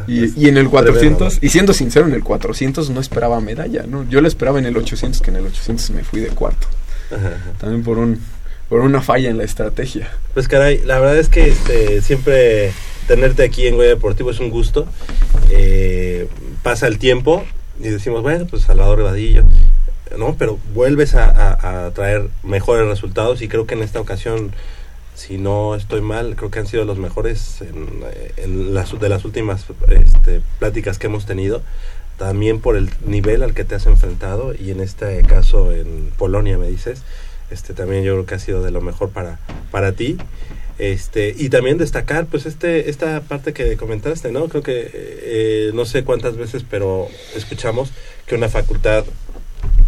S4: Y, en el 400,
S2: tremendo,
S4: y siendo sincero, en el 400 no esperaba medalla, ¿no? Yo la esperaba en el 800, que en el 800 me fui de cuarto.
S2: ¿no? Ajá, ajá.
S4: También por un por una falla en la estrategia.
S2: Pues caray, la verdad es que este, siempre tenerte aquí en Goya Deportivo es un gusto. Eh, pasa el tiempo y decimos, bueno, pues Salvador Vadillo, ¿no? Pero vuelves a, traer mejores resultados y creo que en esta ocasión, si no estoy mal, creo que han sido los mejores en, eh, en las, de las últimas este, pláticas que hemos tenido. También por el nivel al que te has enfrentado y en este caso en Polonia, me dices este también yo creo que ha sido de lo mejor para para ti este y también destacar pues este esta parte que comentaste no creo que eh, no sé cuántas veces pero escuchamos que una facultad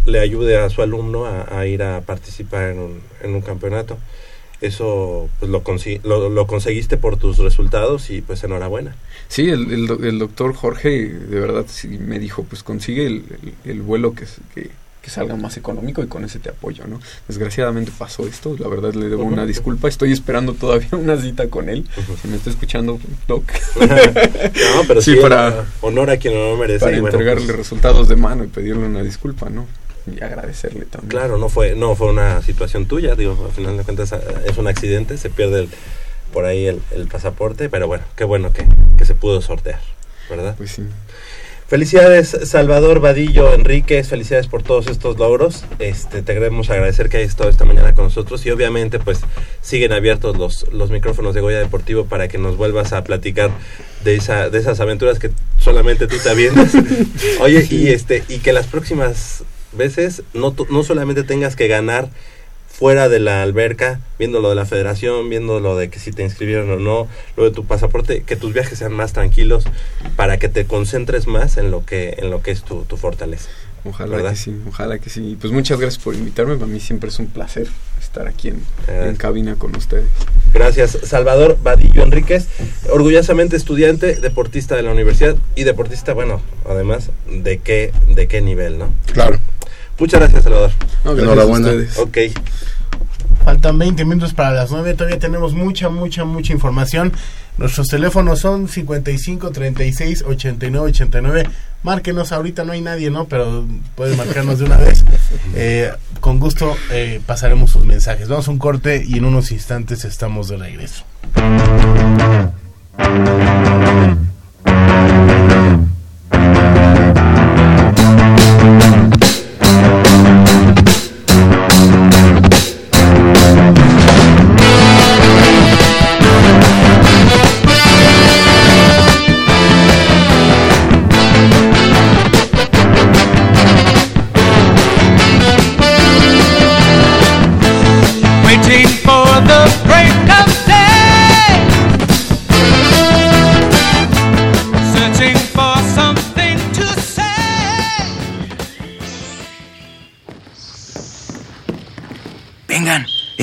S2: le ayude a su alumno a, ir a participar en un, en un campeonato. Eso pues lo, lo, lo conseguiste por tus resultados y pues enhorabuena.
S4: Sí, el, el, el doctor Jorge de verdad sí me dijo, pues consigue el, el- el vuelo que, que, que salga más económico y con ese te apoyo, ¿no? Desgraciadamente pasó esto, la verdad le debo una disculpa, estoy esperando todavía una cita con él, si me está escuchando, Doc,
S2: no pero
S4: Sí,
S2: sí,
S4: para-
S2: honor a quien no merece
S4: para
S2: y bueno,
S4: entregarle
S2: pues,
S4: resultados de mano y pedirle una disculpa, ¿no? Y agradecerle también.
S2: Claro, no fue, no fue una situación tuya, digo, al final de cuentas eh, es un accidente, se pierde el- por ahí el, el pasaporte, pero bueno, qué bueno que, que se pudo sortear, ¿verdad?
S4: Pues sí.
S2: Felicidades Salvador Vadillo Enríquez, felicidades por todos estos logros. Este, te queremos agradecer que hayas estado esta mañana con nosotros y obviamente pues siguen abiertos los, los micrófonos de Goya Deportivo para que nos vuelvas a platicar de esa, de esas aventuras que solamente tú te avientas. Oye, y este, y que las próximas veces no, no solamente tengas que ganar fuera de la alberca, viendo lo de la federación, viendo lo de que si te inscribieron o no, lo de tu pasaporte, que tus viajes sean más tranquilos para que te concentres más en lo que en lo que es tu, tu fortaleza.
S4: Ojalá
S2: ¿Verdad?
S4: que sí, ojalá que sí. Pues muchas gracias por invitarme, para mí siempre es un placer estar aquí en,
S2: Gracias.
S4: en cabina con ustedes.
S2: Gracias, Salvador Vadillo Enríquez, orgullosamente estudiante, deportista de la universidad y deportista, bueno, además, de qué de qué nivel, ¿no?
S3: Claro.
S2: Muchas gracias, Salvador.
S4: No, gracias
S3: Enhorabuena.
S4: a ustedes.
S2: Ok.
S1: Faltan 20 minutos para las 9. Todavía tenemos mucha, mucha, mucha información. Nuestros teléfonos son 55 36 89 89. Márquenos, ahorita no hay nadie, ¿no? Pero pueden marcarnos de una vez. Eh, con gusto eh, pasaremos sus mensajes. Vamos a un corte y en unos instantes estamos de regreso.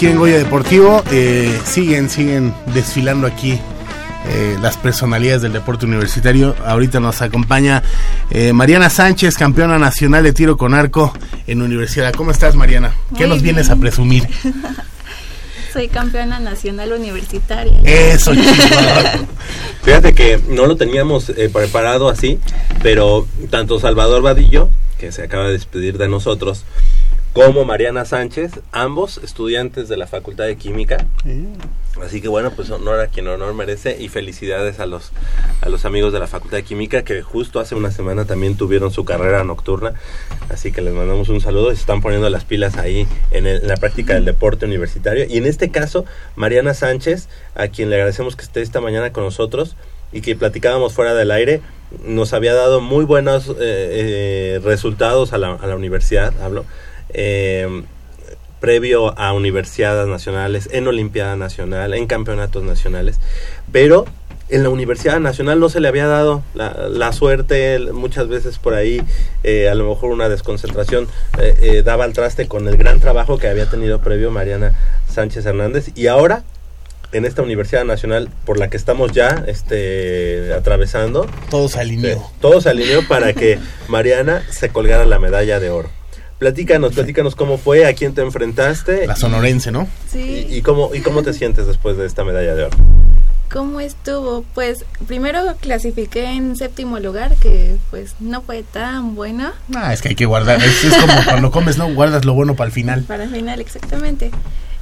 S1: Aquí en Goya Deportivo. Eh, siguen, siguen desfilando aquí eh, las personalidades del deporte universitario. Ahorita nos acompaña eh, Mariana Sánchez, campeona nacional de tiro con arco en universidad. ¿Cómo estás, Mariana? ¿Qué
S5: Muy
S1: nos vienes
S5: bien.
S1: a presumir?
S5: Soy campeona nacional universitaria.
S1: Eso.
S2: Fíjate que no lo teníamos eh, preparado así, pero tanto Salvador Vadillo, que se acaba de despedir de nosotros, como Mariana Sánchez, ambos estudiantes de la Facultad de Química. Así que bueno, pues honor a quien honor merece y felicidades a los a los amigos de la Facultad de Química que justo hace una semana también tuvieron su carrera nocturna. Así que les mandamos un saludo y se están poniendo las pilas ahí en, el- en la práctica del deporte universitario. Y en este caso, Mariana Sánchez, a quien le agradecemos que esté esta mañana con nosotros y que platicábamos fuera del aire, nos había dado muy buenos eh, eh, resultados a la, a la universidad, hablo. Eh, previo a universidades nacionales, en Olimpiada Nacional, en campeonatos nacionales, pero en la Universidad Nacional no se le había dado la, la suerte, el- muchas veces por ahí, eh, a lo mejor una desconcentración, eh, eh, daba al traste con el gran trabajo que había tenido previo Mariana Sánchez Hernández, y ahora en esta Universidad Nacional por la que estamos ya este, atravesando,
S1: Todo se alineó.
S2: todo se alineó para que Mariana se colgara la medalla de oro. Platícanos, platícanos cómo fue, a quién te enfrentaste
S1: La sonorense, ¿no?
S5: Sí.
S2: y, y cómo, y cómo te sientes después de esta medalla de oro.
S5: ¿Cómo estuvo? Pues primero clasifiqué en séptimo lugar, que pues no fue tan bueno.
S1: Ah, es que hay que guardar. Es, es como cuando comes, ¿no? Guardas lo bueno para el final.
S5: Para el final, exactamente.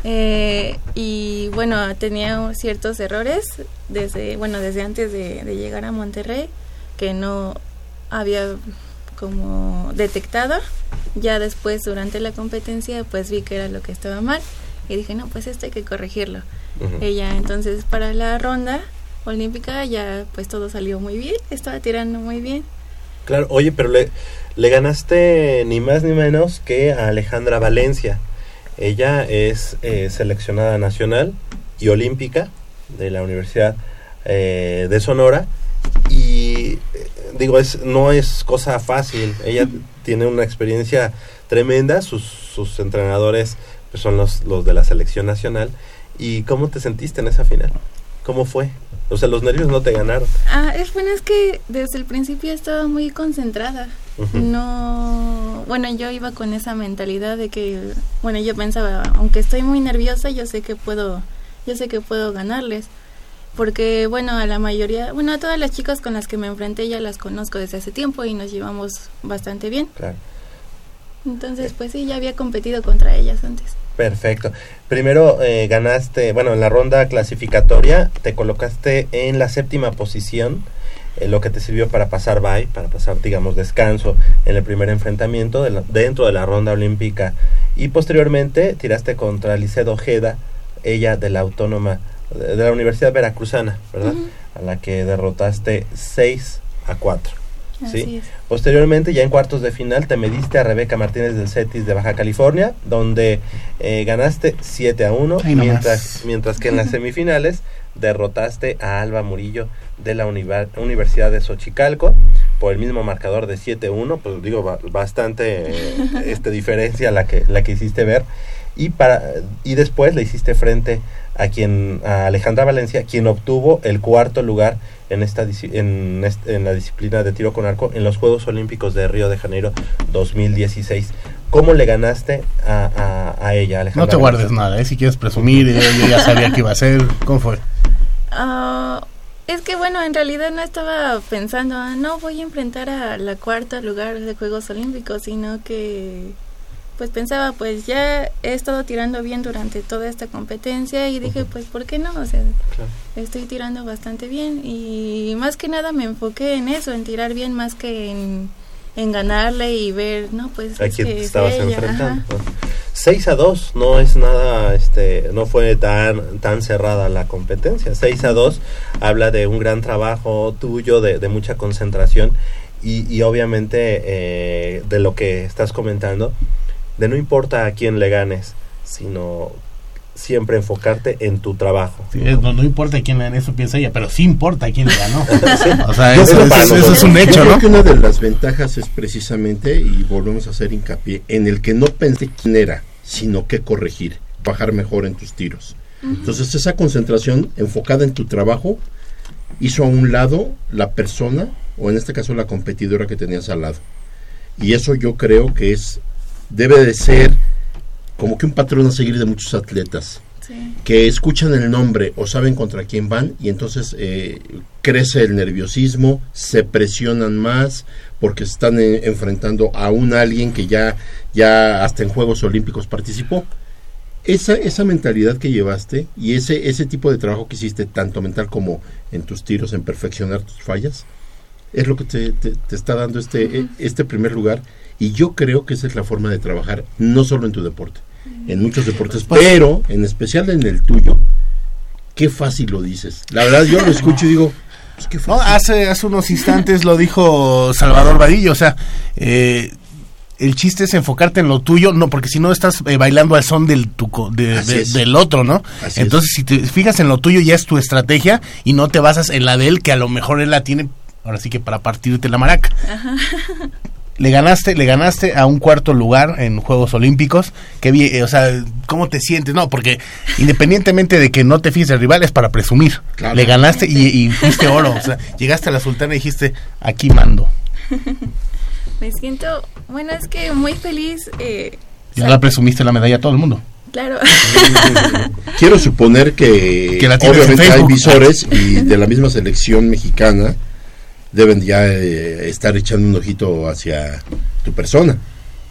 S5: Eh, y bueno, tenía ciertos errores desde, bueno, desde antes de, de llegar a Monterrey, que no había como detectado. Ya después, durante la competencia, pues vi que era lo que estaba mal. Y dije, no, pues esto hay que corregirlo.
S2: Ujú.
S5: Ella, entonces, para la ronda olímpica ya pues todo salió muy bien. Estaba tirando muy bien.
S2: Claro, oye, pero le, le ganaste ni más ni menos que a Alejandra Valencia. Ella es eh, seleccionada nacional y olímpica de la Universidad eh, de Sonora y eh, digo, es no es cosa fácil. Ella tiene una experiencia tremenda, sus, sus entrenadores pues, son los, los de la selección nacional. ¿Y cómo te sentiste en esa final? ¿Cómo fue? O sea, los nervios no te ganaron.
S5: Ah, es bueno, es que desde el principio estaba muy concentrada. No, bueno, yo iba con esa mentalidad de que, bueno, yo pensaba, aunque estoy muy nerviosa, yo sé que puedo, yo sé que puedo ganarles. Porque, bueno, a la mayoría, bueno, a todas las chicas con las que me enfrenté ya las conozco desde hace tiempo y nos llevamos bastante bien.
S2: Claro.
S5: Entonces, pues sí, ya había competido contra ellas antes.
S2: Perfecto. Primero eh, ganaste, bueno, en la ronda clasificatoria te colocaste en la séptima posición, eh, lo que te sirvió para pasar bye, para pasar, digamos, descanso en el primer enfrentamiento de la- dentro de la ronda olímpica. Y posteriormente tiraste contra Licedo Ojeda, ella de la Autónoma, de de la Universidad Veracruzana, ¿verdad? A la que derrotaste 6 a 4.
S5: Así
S2: ¿sí? Posteriormente, ya en cuartos de final, te mediste a Rebeca Martínez del Cetis de Baja California, donde eh, ganaste 7 a 1,
S1: Ahí nomás.
S2: mientras, mientras que en las semifinales derrotaste a Alba Murillo de la Univa- Universidad de Xochicalco por el mismo marcador de 7-1, pues digo, ba- bastante eh, este, diferencia la que, la que hiciste ver. Y, para, y después le hiciste frente a quien a Alejandra Valencia, quien obtuvo el cuarto lugar en esta en, en la disciplina de tiro con arco en los Juegos Olímpicos de Río de Janeiro 2016. ¿Cómo le ganaste a, a- a ella, Alejandra?
S1: No te guardes
S2: Valencia?
S1: nada, ¿eh? Si quieres presumir, eh, yo ya sabía que iba a ser. ¿Cómo fue?
S5: Ah, es que bueno, en realidad no estaba pensando, ah, no voy a enfrentar a la cuarta lugar de Juegos Olímpicos, sino que pues pensaba, pues ya he estado tirando bien durante toda esta competencia y dije, pues ¿por qué no? O sea,
S2: Claro.
S5: estoy tirando bastante bien y más que nada me enfoqué en eso, en tirar bien más que en, en ganarle y ver, no, pues
S2: a
S5: es
S2: quien
S5: que
S2: te
S5: es
S2: estabas
S5: ella,
S2: enfrentando.
S5: ajá.
S2: 6 a 2 no es nada, este, no fue tan, tan cerrada la competencia. 6 a 2 habla de un gran trabajo tuyo, de, de mucha concentración y, y obviamente eh, de lo que estás comentando, de no importa a quién le ganes, sino siempre enfocarte en tu trabajo.
S1: Sí, es- no, no importa quién le eso piensa ella, pero sí importa quién le ganó. O sea, eso,
S3: creo
S1: eso-
S3: que-
S1: eso- eso es un
S3: yo
S1: hecho,
S3: creo
S1: ¿no?
S3: que una de las ventajas es precisamente, y volvemos a hacer hincapié, en el que no pensé quién era, sino qué corregir, bajar mejor en tus tiros. Entonces esa concentración enfocada en tu trabajo hizo a un lado la persona, o en este caso la competidora que tenías al lado. Y eso yo creo que es, debe de ser como que un patrón a seguir de muchos atletas
S5: Sí.
S3: que escuchan el nombre o saben contra quién van y entonces eh, crece el nerviosismo, se presionan más porque están eh, enfrentando a un alguien que ya, ya hasta en Juegos Olímpicos participó. Esa, esa mentalidad que llevaste y ese, ese tipo de trabajo que hiciste, tanto mental como en tus tiros, en perfeccionar tus fallas, es lo que te, te- te está dando este, este primer lugar. Y yo creo que esa es la forma de trabajar, no solo en tu deporte, en muchos deportes, pero en especial en el tuyo. Qué fácil lo dices. La verdad, yo lo escucho y digo, pues qué
S1: No,
S3: fácil.
S1: hace, hace unos instantes lo dijo Salvador Vadillo, o sea, eh, el chiste es enfocarte en lo tuyo, no, porque si no estás eh, bailando al son del, tu co- de- del otro, ¿no?
S3: Así
S1: Entonces, si te fijas en lo tuyo, ya es tu estrategia y no te basas en la de él, que a lo mejor él la tiene, ahora sí que para partirte la maraca. Le ganaste, le ganaste a un cuarto lugar en Juegos Olímpicos. Que bien, eh, o sea, ¿cómo te sientes? No, porque independientemente de que no te fijes el rival, es para presumir.
S3: Claro.
S1: Le ganaste y, y fuiste oro. O sea, llegaste a la sultana y dijiste, aquí mando.
S5: Me siento, bueno, es que muy feliz. Eh,
S1: Ya la presumiste la medalla a todo el mundo.
S5: claro.
S3: Quiero suponer que,
S1: la
S3: obviamente hay visores y de la misma selección mexicana deben ya eh, estar echando un ojito hacia tu persona.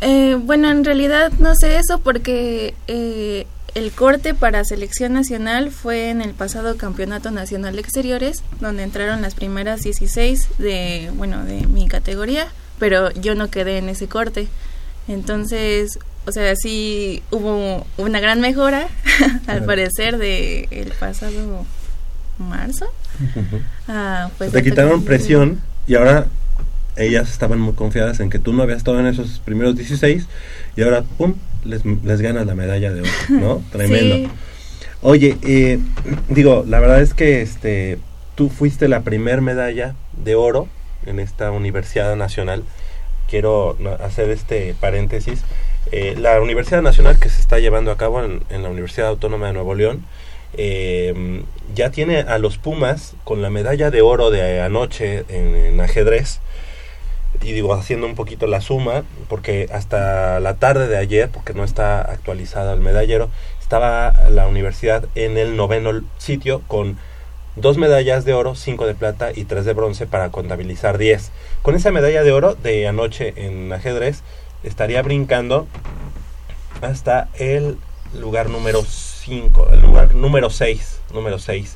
S5: Eh, bueno, en realidad no sé eso porque eh, el corte para selección nacional fue en el pasado Campeonato Nacional de Exteriores, donde entraron las primeras 16 de, bueno, de mi categoría, pero yo no quedé en ese corte. Entonces, o sea, sí hubo una gran mejora, al parecer, de el pasado marzo. Ah, pues
S2: Te quitaron presión y ahora ellas estaban muy confiadas en que tú no habías estado en esos primeros 16 y ahora, ¡pum!, les, les ganas la medalla de oro, ¿no? Tremendo.
S5: Sí.
S2: Oye, eh, digo, la verdad es que este, tú fuiste la primer medalla de oro en esta Universidad Nacional quiero hacer este paréntesis. Eh, la Universidad Nacional que se está llevando a cabo en, en la Universidad Autónoma de Nuevo León eh, ya tiene a los Pumas con la medalla de oro de anoche en, ajedrez. Y digo, haciendo un poquito la suma, porque hasta la tarde de ayer, porque no está actualizado el medallero, estaba la universidad en el noveno sitio con dos medallas de oro, cinco de plata y tres de bronce para contabilizar 10. Con esa medalla de oro de anoche en ajedrez estaría brincando hasta el lugar número 5, el lugar número 6, número 6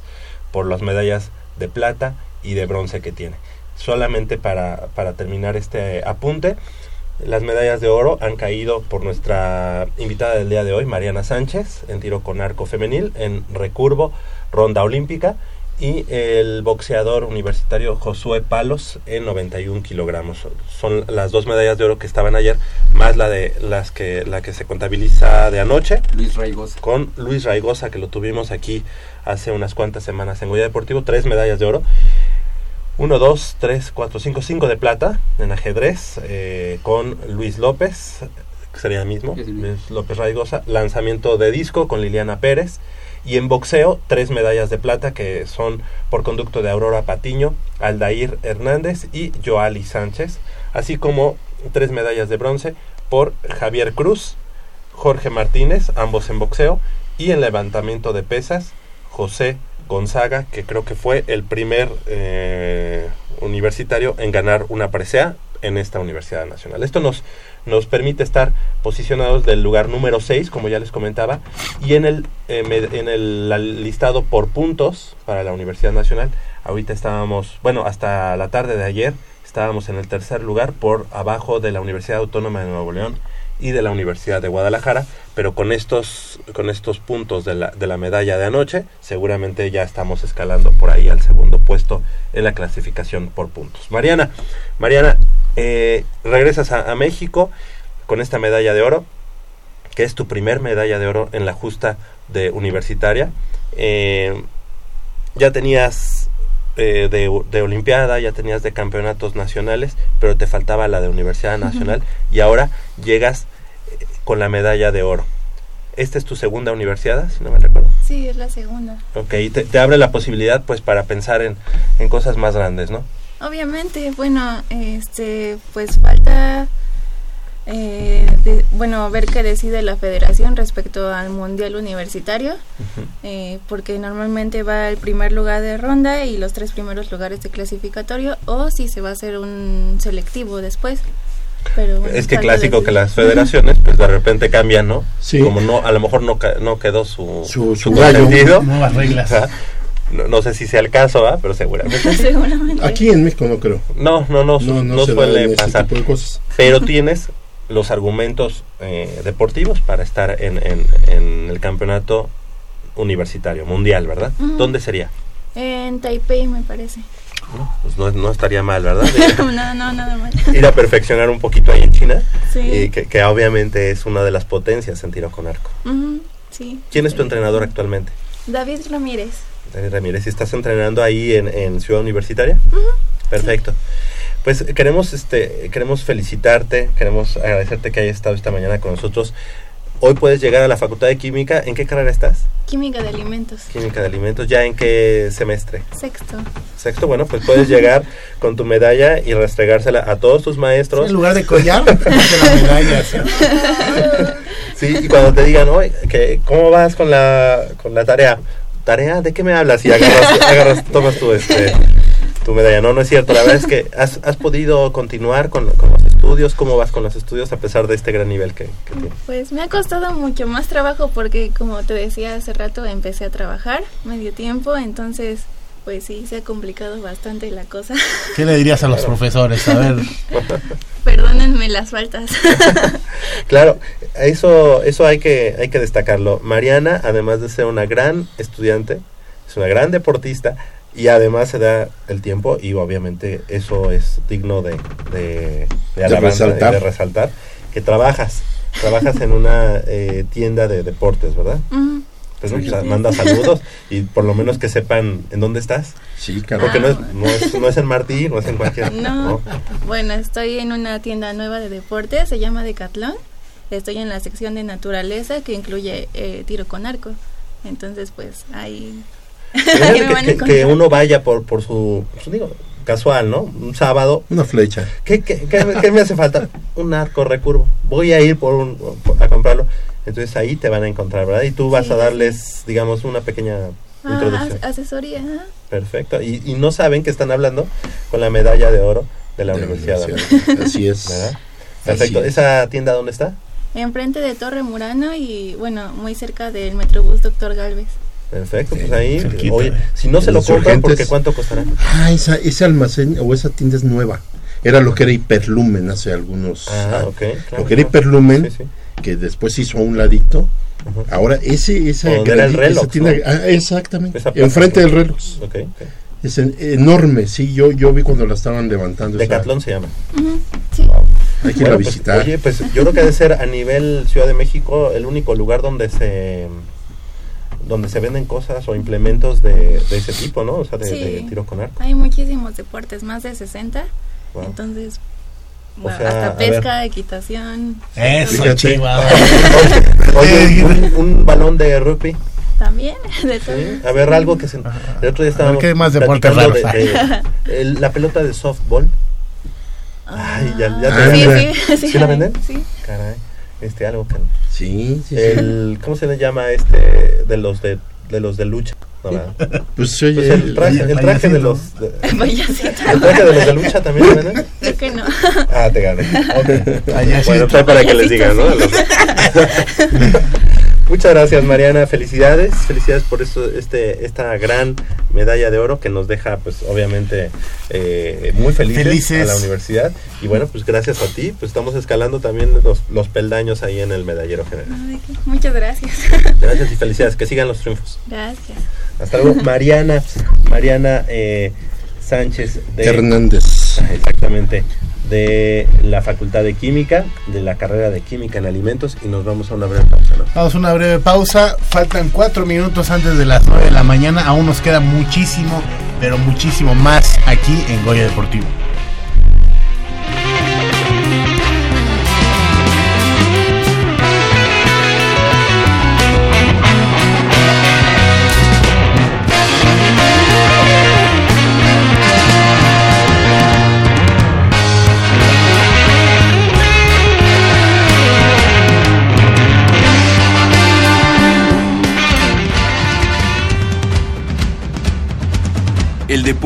S2: por las medallas de plata y de bronce que tiene. Solamente para, para terminar este apunte, las medallas de oro han caído por nuestra invitada del día de hoy, Mariana Sánchez, en tiro con arco femenil, en recurvo, ronda olímpica, y el boxeador universitario Josué Palos en 91 kilogramos. Son las dos medallas de oro que estaban ayer, más la de las que la que se contabiliza de anoche.
S6: Luis Raigosa.
S2: Con Luis Raigosa, que lo tuvimos aquí hace unas cuantas semanas en Goya Deportivo, tres medallas de oro. 1, 2, 3, 4, 5, 5 de plata en ajedrez eh, con Luis López, que sería el mismo, Luis López Raigosa, lanzamiento de disco con Liliana Pérez y en boxeo tres medallas de plata que son por conducto de Aurora Patiño, Aldair Hernández y Joali Sánchez, así como tres medallas de bronce por Javier Cruz, Jorge Martínez, ambos en boxeo, y en levantamiento de pesas, José Gonzaga, que creo que fue el primer eh, universitario en ganar una presea en esta Universidad Nacional. Esto nos, nos permite estar posicionados del lugar número 6, como ya les comentaba, y en el, eh, en el listado por puntos para la Universidad Nacional, ahorita estábamos, bueno, hasta la tarde de ayer estábamos en el tercer lugar por abajo de la Universidad Autónoma de Nuevo León y de la Universidad de Guadalajara, pero con estos, con estos puntos de la, de la medalla de anoche, seguramente ya estamos escalando por ahí al segundo puesto en la clasificación por puntos. Mariana, Mariana, eh, regresas a, a México con esta medalla de oro, que es tu primer medalla de oro en la justa de universitaria. Eh, ya tenías eh, de, de Olimpiada, ya tenías de campeonatos nacionales, pero te faltaba la de Universidad Nacional y ahora llegas eh, con la medalla de oro. Esta es tu segunda universidad, si no me recuerdo.
S5: Sí, es la segunda.
S2: Ok, y te, te abre la posibilidad pues para pensar en, en cosas más grandes, ¿no?
S5: Obviamente, bueno, este, pues falta, eh, de- bueno, ver qué decide la federación respecto al mundial universitario, eh, porque normalmente va el primer lugar de ronda y los tres primeros lugares de clasificatorio, o si se va a hacer un selectivo después. Pero bueno,
S2: es que clásico que las federaciones pues de repente cambian, ¿no?
S1: Sí.
S2: Como no, a lo mejor no, ca- no quedó su,
S1: Su- su
S2: sentido.
S1: gallo, nuevas reglas.
S2: No, no sé si sea el caso, ¿ah? pero seguramente.
S5: Seguramente.
S3: Aquí en México no creo.
S2: No, no, no, su-
S3: No,
S2: no, suele pasar.
S3: tipo de cosas.
S2: Pero tienes los argumentos eh, deportivos para estar en, en- en el campeonato universitario, mundial, ¿verdad? ¿Dónde sería?
S5: En Taipei, me parece.
S2: Pues no, no estaría mal, ¿verdad?
S5: no, no, nada mal.
S2: Ir a perfeccionar un poquito ahí en China,
S5: Sí.
S2: y que, que obviamente es una de las potencias en tiro con arco.
S5: Sí.
S2: ¿Quién es tu entrenador actualmente?
S5: David Ramírez.
S2: David Ramírez, ¿y estás entrenando ahí en, en Ciudad Universitaria? Perfecto. Pues queremos, este, queremos felicitarte, queremos agradecerte que hayas estado esta mañana con nosotros. Hoy puedes llegar a la Facultad de Química. ¿En qué carrera estás?
S5: Química de alimentos.
S2: Química de alimentos. ¿Ya en qué semestre?
S5: Sexto.
S2: Sexto. Bueno, pues puedes llegar con tu medalla y restregársela a todos tus maestros.
S1: En lugar de collar, de la medalla. ¿sí?
S2: Sí, y cuando te digan, "Oye, que ¿cómo vas con la, con la tarea? ¿Tarea? ¿De qué me hablas? Y agarras, agarras tomas tu, este, tu medalla. No, no es cierto. La verdad es que has, has podido continuar con, con los estudios. ¿Cómo vas con los estudios a pesar de este gran nivel que, que tienes?
S5: Pues me ha costado mucho más trabajo porque, como te decía hace rato, empecé a trabajar medio tiempo, entonces, pues sí, se ha complicado bastante la cosa.
S1: ¿Qué le dirías a los profesores? A ver,
S5: Perdónenme las faltas.
S2: Claro, eso, eso hay que, hay que destacarlo. Mariana, además de ser una gran estudiante, es una gran deportista y además se da el tiempo y obviamente eso es digno de, de, de alabanza, de
S3: resaltar.
S2: de resaltar, que trabajas, trabajas en una eh, tienda de deportes, ¿verdad?
S5: Ujú,
S2: pues, ¿no? O sea, manda saludos y por lo menos que sepan en dónde estás.
S3: Sí, claro.
S2: Porque no es, no es, no es en Martí, no es en cualquier...
S5: No, bueno, estoy en una tienda nueva de deportes, se llama Decathlon. Estoy en la sección de naturaleza que incluye eh, tiro con arco. Entonces, pues ahí
S2: que, que- que
S5: encontrar.
S2: uno vaya por, por su, su, digo, casual, ¿no? Un sábado.
S3: Una flecha.
S2: ¿Qué, qué, qué me- qué me hace falta? Un arco recurvo. Voy a ir por un, por- a comprarlo. Entonces ahí te van a encontrar, ¿verdad? Y tú vas
S5: Sí,
S2: a darles, digamos, una pequeña
S5: Ah,
S2: introducción.
S5: as- asesoría. ajá.
S2: Perfecto. Y, y no saben que están hablando con la medalla de oro de la
S3: De la
S2: universidad.
S3: universidad. Así es.
S2: ¿Verdad? Perfecto.
S3: Así es.
S2: ¿Esa tienda dónde está?
S5: Enfrente de Torre Murano y, bueno, muy cerca del Metrobús Doctor Galvez.
S2: Perfecto, pues ahí,
S1: cerquita.
S2: oye, si no se lo compran,
S3: Urgentes.
S2: porque ¿cuánto costará?
S3: Ah, esa, ese almacén o esa tienda es nueva. Era lo que era Hiperlumen hace algunos
S2: Ah,
S3: años.
S2: ok. claro,
S3: lo que era. Hiperlumen,
S2: Sí, sí.
S3: Que después se hizo a un ladito.
S2: Ujú.
S3: Ahora, ese, esa,
S2: era el Relox,
S3: esa tienda-
S2: ¿no?
S3: ah, exactamente,
S2: Esa plaza,
S3: enfrente
S2: ¿no?
S3: del Relox.
S2: Ok, ok.
S3: Es en- enorme, sí, yo, yo vi cuando la estaban levantando. esa-
S2: Decathlon se llama.
S5: Ujú, Sí.
S3: Hay que ir a
S2: Bueno, pues,
S3: visitar.
S2: oye, pues yo creo que ha de ser a nivel Ciudad de México el único lugar donde se donde se venden cosas o implementos de, de ese tipo, ¿no? O sea, de,
S5: Sí.
S2: de tiro con arco.
S5: Hay muchísimos deportes, más de 60.
S2: Wow.
S5: Entonces,
S2: O sea,
S5: hasta
S2: ver.
S5: pesca, equitación,
S1: Eso,
S3: Fíjate.
S1: chihuahua.
S2: Oye, un, un balón de rugby.
S5: también. De todo.
S2: ¿sí? A ver, algo que se... El otro día estábamos
S1: ¿qué más deportes
S2: platicando
S1: raros
S2: de- de- el- la pelota de softball. Ay, ya, ya
S3: Ah,
S2: te
S5: sí, sí, sí.
S2: ¿Sí la venden?
S5: Sí.
S2: Caray, este algo que...
S3: Sí, sí, sí.
S2: El, ¿Cómo se le llama este de los de, de los de lucha? No, ¿verdad?
S3: Pues oye,
S2: Pues el traje, el traje de los de, el traje de los de lucha también venden.
S5: Creo que no.
S2: Ah, te gané. Ok.
S1: Payasito.
S2: Bueno, pues para que les digan, ¿no? Muchas gracias, Mariana. Felicidades, felicidades por esto, este, esta gran medalla de oro que nos deja, pues, obviamente, eh, muy felices,
S1: Felices.
S2: a la universidad. Y bueno, pues gracias a ti, pues estamos escalando también los, los peldaños ahí en el medallero general.
S5: No, ¿de qué? Muchas gracias.
S2: Gracias y felicidades, que sigan los triunfos.
S5: Gracias.
S2: Hasta luego, Mariana, Mariana eh, Sánchez de
S3: Hernández.
S2: Ah, Exactamente, de la Facultad de Química, de la carrera de Química en Alimentos y nos vamos a una breve pausa.
S1: Vamos a una breve pausa. Faltan cuatro minutos antes de las 9 de la mañana. Aún nos queda muchísimo, pero muchísimo más aquí en Goya Deportivo.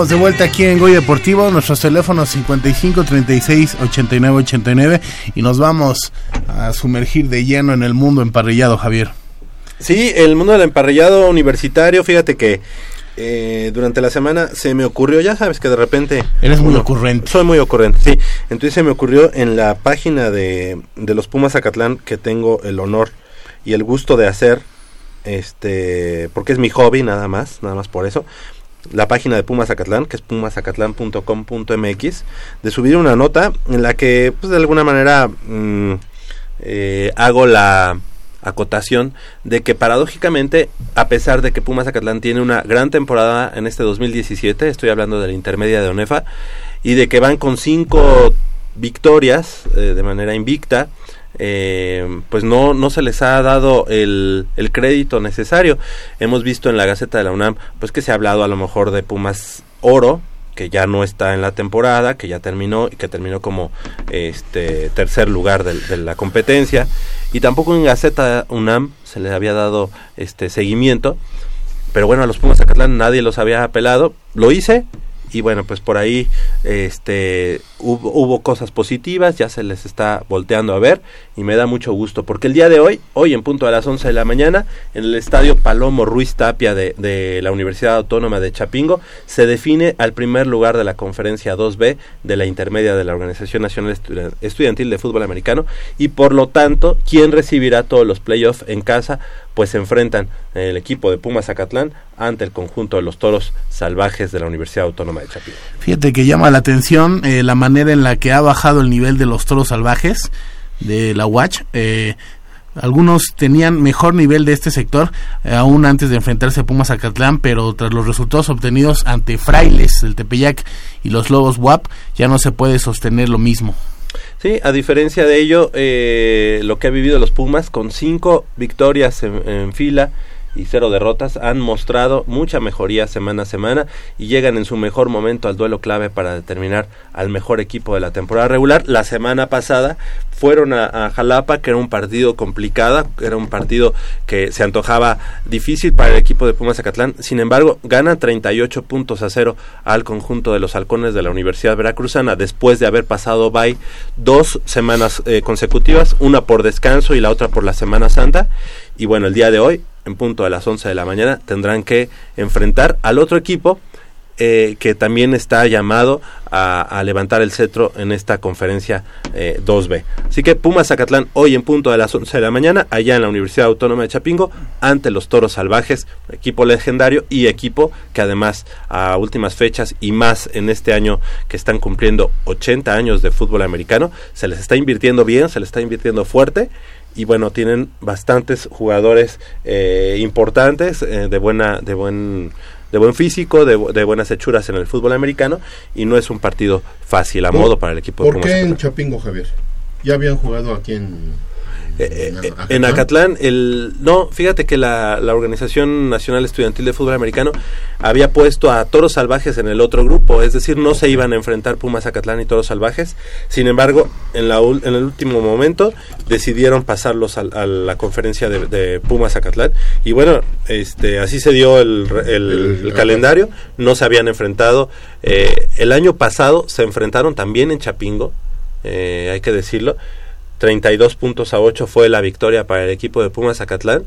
S1: Estamos de vuelta aquí en Goya Deportivo, nuestros teléfonos 55 36 89 89 y nos vamos a sumergir de lleno en el mundo emparrillado, Javier.
S2: Sí, el mundo del emparrillado universitario, fíjate que eh, durante la semana se me ocurrió, ya sabes que de repente...
S1: Eres muy
S2: uno-
S1: ocurrente.
S2: Soy muy ocurrente, sí. Entonces se me ocurrió en la página de, de los Pumas Zacatlán que tengo el honor y el gusto de hacer, este, porque es mi hobby nada más, nada más por eso. La página de Pumas Zacatlán, que es pumazacatlán.com.mx, de subir una nota en la que, pues de alguna manera, mm, eh, hago la acotación de que paradójicamente, a pesar de que Pumas Zacatlán tiene una gran temporada en este 2017, estoy hablando de la intermedia de ONEFA, y de que van con cinco victorias eh, de manera invicta, eh, pues no, no se les ha dado el, el crédito necesario. Hemos visto en la Gaceta de la UNAM, pues que se ha hablado a lo mejor de Pumas Oro, que ya no está en la temporada, que ya terminó y que terminó como este tercer lugar de, la competencia. Y tampoco en Gaceta UNAM se le había dado este seguimiento. Pero bueno, a los Pumas Zacatlán nadie los había apelado. Lo hice y bueno, pues por ahí este hubo, cosas positivas, ya se les está volteando a ver y me da mucho gusto porque el día de hoy, hoy en punto a las 11 de la mañana, en el estadio Palomo Ruiz Tapia de, de la Universidad Autónoma de Chapingo, se define al primer lugar de la conferencia 2B de la intermedia de la Organización Nacional Estu- Estudiantil de Fútbol Americano y por lo tanto, ¿quién recibirá todos los playoffs en casa? Pues se enfrentan el equipo de Pumas Zacatlán ante el conjunto de los toros salvajes de la Universidad Autónoma de Chapingo.
S1: Fíjate que llama la atención eh, la manera en la que ha bajado el nivel de los toros salvajes de la Watch. Eh, algunos tenían mejor nivel de este sector eh, aún antes de enfrentarse a Pumas Acatlán, pero tras los resultados obtenidos ante Frailes, el Tepeyac y los Lobos WAP, ya no se puede sostener lo mismo.
S2: Sí, a diferencia de ello, eh, lo que ha vivido los Pumas con cinco victorias en, en fila y cero derrotas han mostrado mucha mejoría semana a semana y llegan en su mejor momento al duelo clave para determinar al mejor equipo de la temporada regular. La semana pasada fueron a, Jalapa, que era un partido complicado, era un partido que se antojaba difícil para el equipo de Pumas Zacatlán. Sin embargo, gana 38 puntos a cero al conjunto de los halcones de la Universidad Veracruzana después de haber pasado by dos semanas eh, consecutivas, una por descanso y la otra por la Semana Santa. Y bueno, el día de hoy, en punto a las 11 de la mañana, tendrán que enfrentar al otro equipo eh, que también está llamado a, a levantar el cetro en esta conferencia eh, 2B. Así que Pumas Zacatlán hoy en punto de las 11 de la mañana, allá en la Universidad Autónoma de Chapingo, ante los Toros Salvajes, equipo legendario y equipo que además a últimas fechas y más en este año que están cumpliendo 80 años de fútbol americano, se les está invirtiendo bien, se les está invirtiendo fuerte y bueno tienen bastantes jugadores eh, importantes eh, de buena de buen de buen físico de, de buenas hechuras en el fútbol americano y no es un partido fácil a
S3: ¿Por-
S2: modo para el equipo de
S3: ¿Por
S2: Pumas
S3: qué en. Chapingo, Javier? ¿Ya habían jugado aquí en,
S2: Eh,
S3: en
S2: eh,
S3: Acatlán?
S2: en Acatlán, el, no, fíjate que la, la Organización Nacional Estudiantil de Fútbol Americano había puesto a Toros Salvajes en el otro grupo, es decir, no se iban a enfrentar Pumas Acatlán y Toros Salvajes, sin embargo, en, la, en el último momento decidieron pasarlos a, la conferencia de, de Pumas Acatlán. Y bueno, este, así se dio el, el-
S3: El-
S2: el calendario, no se habían enfrentado, eh, el año pasado se enfrentaron también en Chapingo, eh, hay que decirlo, 32 puntos a 8 fue la victoria para el equipo de Pumas Zacatlán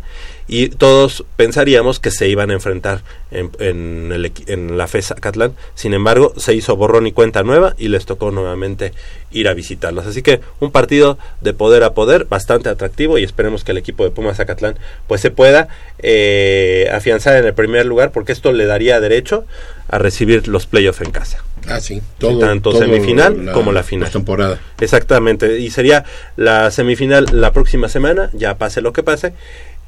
S2: y todos pensaríamos que se iban a enfrentar en, en, el en la FES Zacatlán. Sin embargo, se hizo borrón y cuenta nueva y les tocó nuevamente ir a visitarlos. Así que un partido de poder a poder bastante atractivo y esperemos que el equipo de Pumas Zacatlán pues se pueda eh, afianzar en el primer lugar porque esto le daría derecho a recibir los playoffs en casa.
S3: Ah, sí.
S2: tanto semifinal como la final.
S3: temporada.
S2: Exactamente, y sería la semifinal la próxima semana, ya pase lo que pase,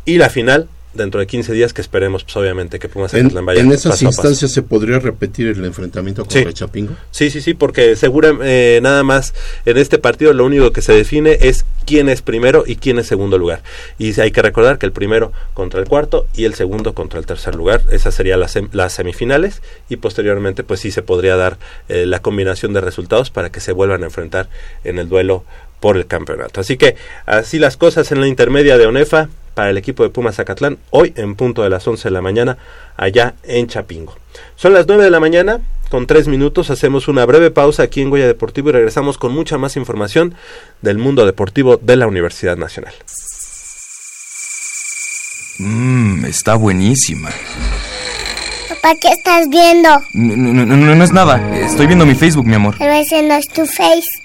S2: y la final dentro de 15 días que esperemos, pues obviamente que Pumas
S3: En,
S2: vaya
S3: en esas
S2: paso
S3: instancias se podría repetir el enfrentamiento contra
S2: Sí.
S3: Chapingo.
S2: Sí, sí, sí, porque segura eh, nada más en este partido lo único que se define es quién es primero y quién es segundo lugar. Y hay que recordar que el primero contra el cuarto y el segundo contra el tercer lugar. Esas serían las, sem- las semifinales y posteriormente pues sí se podría dar eh, la combinación de resultados para que se vuelvan a enfrentar en el duelo por el campeonato. Así que así las cosas en la intermedia de ONEFA para el equipo de Pumas Zacatlán hoy en punto de las 11 de la mañana allá en Chapingo. Son las 9 de la mañana, con 3 minutos hacemos una breve pausa aquí en Goya Deportivo y regresamos con mucha más información del mundo deportivo de la Universidad Nacional.
S6: Mmm, está buenísima. Papá, ¿qué estás viendo?
S7: No, no, no, no es nada. Estoy viendo mi Facebook, mi amor.
S6: Pero ese no es tu face.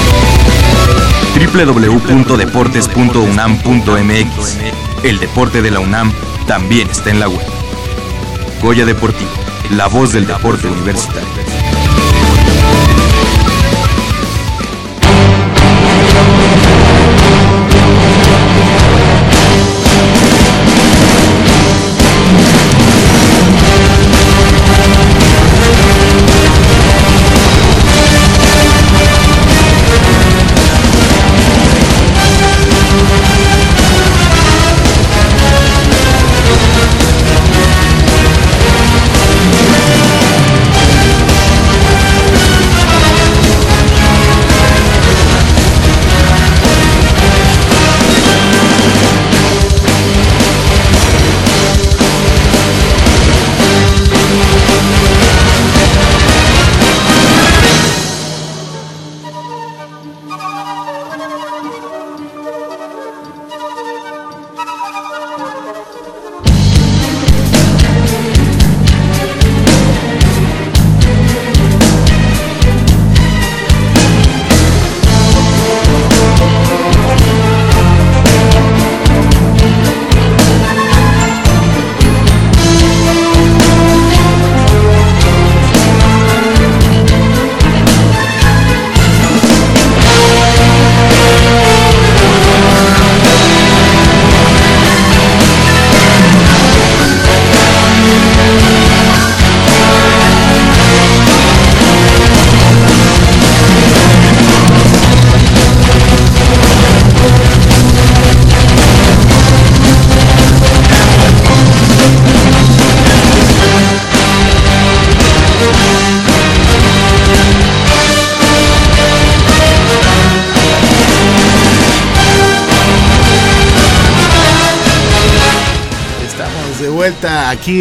S7: www.deportes.unam.mx El deporte de la UNAM también está en la web. Goya Deportivo, la voz del deporte universitario.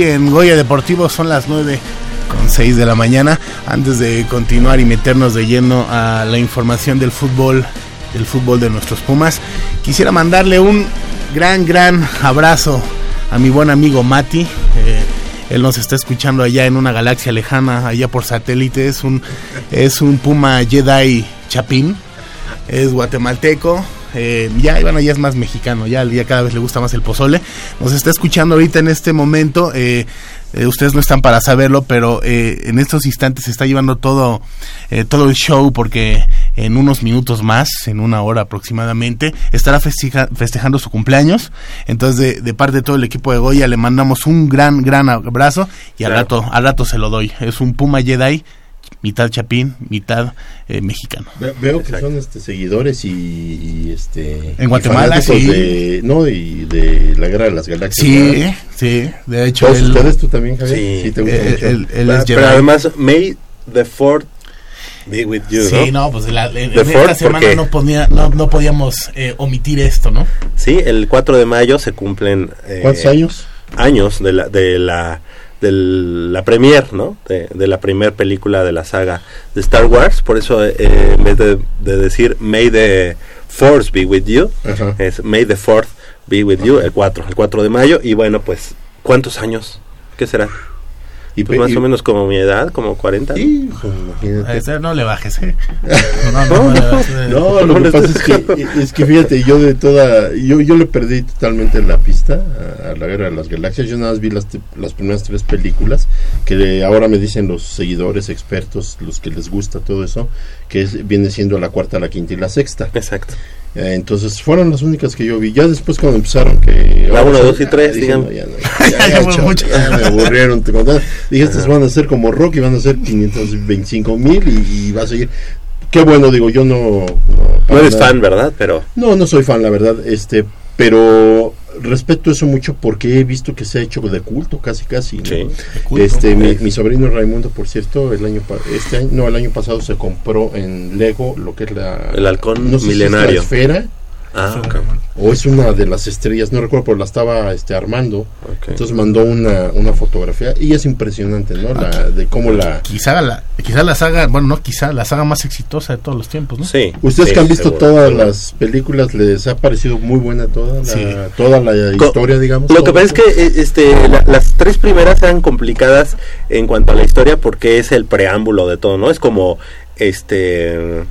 S1: En Goya Deportivo, son las 9 con 6 de la mañana. Antes de continuar y meternos de lleno a la información del fútbol, del fútbol de nuestros Pumas, quisiera mandarle un gran, gran abrazo a mi buen amigo Mati. Eh, él nos está escuchando allá en una galaxia lejana, allá por satélite. Es un, es un Puma Jedi Chapín. Es guatemalteco. Eh, ya, bueno, ya es más mexicano. Ya, cada vez le gusta más el pozole. Nos está escuchando ahorita en este momento. eh, eh, ustedes no están para saberlo, pero eh, en estos instantes se está llevando todo, eh, todo el show porque en unos minutos más, en una hora aproximadamente, estará festeja- festejando su cumpleaños. Entonces, de, de parte de todo el equipo de Goya, le mandamos un gran, gran abrazo y al,
S2: Claro.
S1: rato, al rato se lo doy. Es un Puma Jedi, mitad chapín, mitad eh, mexicano.
S3: Ve- Veo que son este seguidores y, y, este
S1: En
S3: y
S1: Guatemala, sí.
S3: de no y de la guerra de las galaxias.
S1: Sí,
S3: ¿verdad?
S1: sí, de hecho,
S3: ¿Todos
S1: él-
S3: ustedes tú también, Javier?
S2: Sí.
S3: te gusta
S1: Eh,
S3: mucho.
S1: él- él
S2: Ah,
S1: es
S2: pero
S1: Jedi.
S2: además, May the Fourth be with you,
S1: Sí,
S2: ¿no?
S1: no, pues la, en,
S2: The
S1: en esta semana no, ponía, no, no podíamos eh, omitir esto, ¿no?
S2: Sí, el 4 de mayo se cumplen... eh,
S3: ¿Cuántos años?
S2: Años de la, de la, de la premier, ¿no? De, de la primer película de la saga de Star Wars. Por eso, eh, en vez de, de decir May the Force be with you, es May the Fourth be with you, el 4, el 4 de mayo. Y bueno, pues, ¿cuántos años? ¿Qué será?
S3: Y,
S2: Pues más
S3: y-
S2: o menos como mi edad, como 40. ¿no?
S3: Sí, pues,
S1: A
S3: imagínate.
S1: ese no le bajes, ¿eh? No, no, no, le bajes.
S3: No, lo que pasa es que, es que fíjate, yo de toda, yo, yo le perdí totalmente la pista a, a la Guerra de las Galaxias, yo nada más vi las, te- las primeras tres películas, que ahora me dicen los seguidores, expertos, los que les gusta todo eso, que es- viene siendo la cuarta, la quinta y la sexta.
S2: Exacto.
S3: Eh, entonces fueron las únicas que yo vi, ya después cuando empezaron que...
S2: La
S3: ahora
S2: uno,
S3: sí,
S2: dos y
S3: ya,
S2: tres,
S3: dije,
S2: digamos.
S3: ya, me aburrieron, te. Dije, estas van a ser como rock y van a ser 525 mil y, y va a seguir... Qué bueno, digo, yo no...
S2: No eres
S3: nada-
S2: fan, ¿verdad? Pero
S3: no, no soy fan, la verdad, este, pero respeto eso mucho porque he visto que se ha hecho de culto, casi casi. ¿no?
S2: Sí.
S1: culto.
S3: Este, mi, mi sobrino Raimundo, por cierto, el año este año, no, el año pasado se compró en Lego lo que es la
S2: El halcón
S3: no sé si es la
S2: milenario.
S3: esfera
S2: Ah,
S3: o es una de las estrellas, no recuerdo, pero la estaba este armando. Entonces mandó una, una fotografía y es impresionante, ¿no? La, de cómo la
S1: Quizá la, quizá la saga, bueno, no quizá, la saga más exitosa de todos los tiempos, ¿no?
S2: Sí.
S3: Ustedes
S2: sí,
S3: que han visto
S2: seguro.
S3: todas las películas, ¿les ha parecido muy buena toda la,
S1: Sí.
S3: toda la
S2: Co-
S3: historia, digamos?
S2: Lo que pasa es que este, la- las tres primeras eran complicadas en cuanto a la historia porque es el preámbulo de todo, ¿no? Es como, este,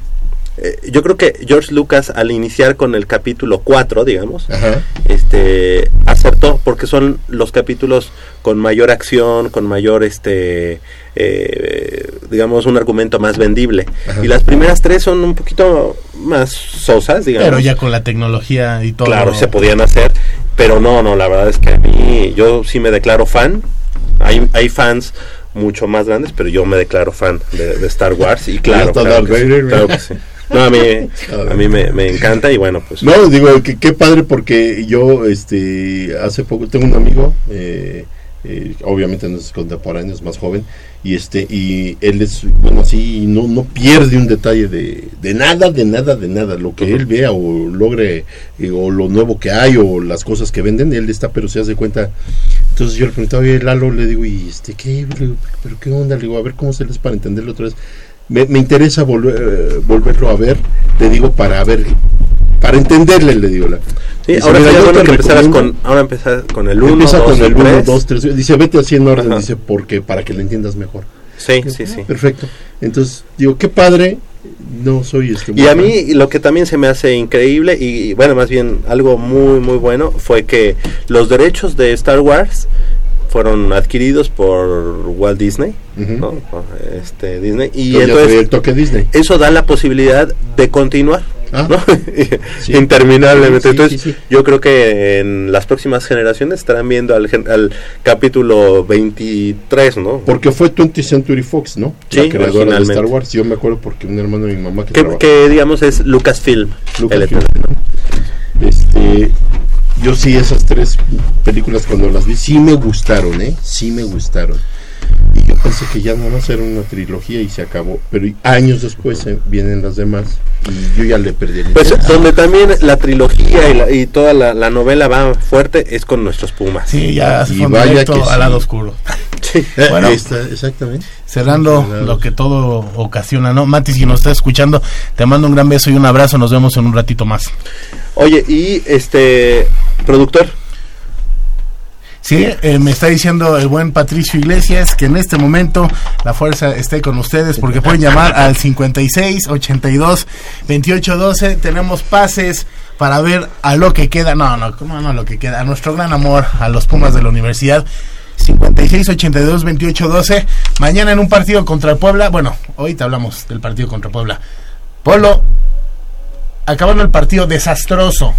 S2: eh, yo creo que George Lucas al iniciar con el capítulo 4, digamos,
S3: Ajá.
S2: este, acertó porque son los capítulos con mayor acción, con mayor, este, eh, digamos, un argumento más vendible.
S3: Ajá.
S2: Y las primeras tres son un poquito más sosas, digamos.
S1: Pero ya con la tecnología y todo.
S2: Claro, se podían hacer, pero no, no, la verdad es que a mí, yo sí me declaro fan. Hay, hay fans mucho más grandes, pero yo me declaro fan de, de Star Wars y claro, claro que sí.
S3: No,
S2: a mí, a mí me, me encanta y bueno, pues
S3: No, digo, qué padre porque yo, este, hace poco tengo un amigo, eh, eh, obviamente no es contemporáneo, es más joven, y este, y él es, bueno, así, no, no pierde un detalle de, de nada, de nada, de nada, lo que él vea o logre, eh, o lo nuevo que hay, o las cosas que venden, él está, pero se hace cuenta. Entonces yo le preguntaba, oye, Lalo, le digo, ¿y este qué? Pero, pero qué onda? Le digo, a ver cómo se les para entenderlo otra vez. Me, me interesa volver, eh, volverlo a ver, le digo, para ver, para entenderle, le digo. La,
S2: sí, ahora
S3: "Mira,
S2: bueno
S3: te
S2: que empezaras
S3: recomiendo".
S2: con, ahora empezar con el 1,
S3: Empieza
S2: 2,
S3: con el 1,
S2: 3.
S3: 2, 3. Dice, vete así en orden,
S2: Ajá.
S3: dice, porque para que le entiendas mejor.
S2: Sí, sí, sí.
S3: Perfecto. Entonces, digo, qué padre. No soy este.
S2: Y a mí lo que también se me hace increíble y bueno, más bien algo muy muy bueno fue que los derechos de Star Wars fueron adquiridos por Walt Disney. ¿no? Por, Este Disney y
S3: Entonces, el toque Disney.
S2: eso da la posibilidad de continuar,
S3: Ah.
S2: ¿no?
S3: Sí.
S2: Interminablemente.
S3: Sí,
S2: entonces,
S3: sí,
S2: yo creo que en las próximas generaciones estarán viendo al, al capítulo 23, ¿no?
S3: Porque fue 20th Century Fox, ¿no? La creadora de. Star Wars. Yo me acuerdo porque un hermano de mi mamá que,
S2: que, que, digamos es Lucasfilm.
S3: Lucasfilm. ¿no? Este, yo sí, esas tres películas cuando las vi, sí me gustaron, ¿eh? Sí me gustaron. Pensé que ya no va a ser una trilogía y se acabó. Pero años después eh, vienen las demás y yo ya le perdí el
S2: Pues donde también la trilogía y, la- y toda la, la novela va fuerte es con nuestros Pumas.
S1: Sí, ya se
S3: Y
S1: fue directo
S3: que
S1: al
S3: sí.
S1: lado oscuro.
S2: Sí.
S3: Eh,
S1: Bueno.
S3: ahí está, exactamente.
S1: Cerrando lo que todo ocasiona, ¿no? Mati, si nos estás escuchando, te mando un gran beso y un abrazo. Nos vemos en un ratito más.
S2: Oye, y este productor,
S1: Sí, eh, me está diciendo el buen Patricio Iglesias que en este momento la fuerza esté con ustedes porque pueden llamar al 56 82 28 12. Tenemos pases para ver a lo que queda. No, no, ¿cómo no a lo que queda? A nuestro gran amor, a los Pumas de la universidad. 56 82 28 12. Mañana en un partido contra el Puebla. Bueno, hoy te hablamos del partido contra Puebla. Polo, acabando el partido desastroso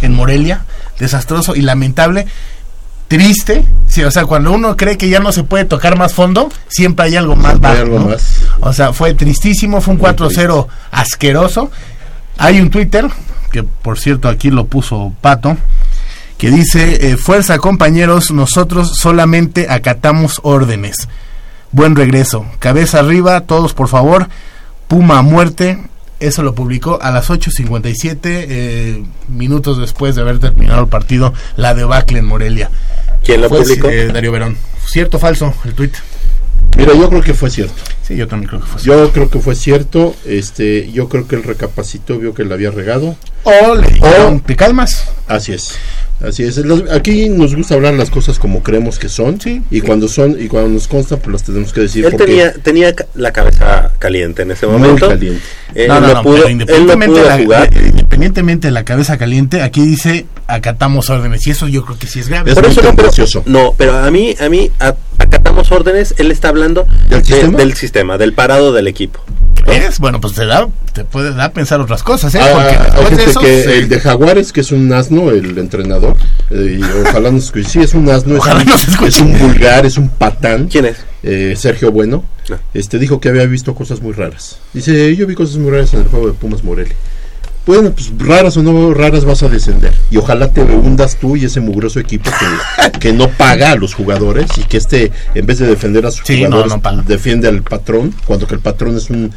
S1: en Morelia, desastroso y lamentable triste, sí, o sea, cuando uno cree que ya no se puede tocar más fondo, siempre hay algo más bajo,
S3: algo
S1: ¿no?
S3: más.
S1: O sea, fue tristísimo, fue un
S3: Muy
S1: 4-0 asqueroso. Hay un Twitter, que por cierto aquí lo puso Pato, que dice, eh, fuerza compañeros, nosotros solamente acatamos órdenes. Buen regreso, cabeza arriba, todos por favor, Puma a muerte. Eso lo publicó a las 8.57 eh, minutos después de haber terminado el partido, la debacle en Morelia.
S2: ¿quién lo publicó?
S1: eh, Darío Verón. ¿Cierto o falso el tweet?
S3: Mira, yo creo que fue cierto.
S1: Sí, yo también creo que fue cierto.
S3: Yo creo que fue cierto. Este, yo creo que él recapacitó, vio que la había regado.
S1: O le dijeron,
S3: O-
S1: ¿te calmas?
S3: Así es. Así es. Los- aquí nos gusta hablar las cosas como creemos que son.
S1: Sí.
S3: Y cuando son y cuando nos constan, pues las tenemos que decir.
S2: Él
S3: porque
S2: tenía, tenía la cabeza caliente en ese
S3: muy
S2: momento.
S3: caliente.
S2: Él
S1: no, no,
S2: no pudo,
S1: pero independientemente, la,
S2: jugar.
S1: de- independientemente de la cabeza caliente, aquí dice acatamos órdenes y eso yo creo que sí es grave.
S3: Es
S2: Por
S3: muy
S2: eso no, pero,
S3: tendencioso.
S2: no, pero a mí, a mí, a- acatamos órdenes, él está hablando
S3: ¿Del
S2: de-
S3: sistema?
S2: del sistema, del parado del equipo.
S1: ¿Ves? Bueno, pues te da, te puede dar a pensar otras cosas, ¿eh?
S3: Ah,
S1: Porque de
S3: que el de Jaguares, que es un asno, el entrenador, eh, y ojalá nos escuche. Sí, es un asno, es un,
S1: nos
S3: es un vulgar, es un patán.
S2: ¿Quién es?
S3: eh, Sergio Bueno,
S2: Ah.
S3: este dijo que había visto cosas muy raras. Dice, yo vi cosas muy raras en el juego de Pumas Morelia. Bueno, pues raras o no raras vas a descender. Y ojalá te hundas tú y ese mugroso equipo que, que no paga a los jugadores y que este, en vez de defender a sus
S1: Sí, no,
S3: jugadores,
S1: no paga.
S3: defiende al patrón, cuando que el patrón es un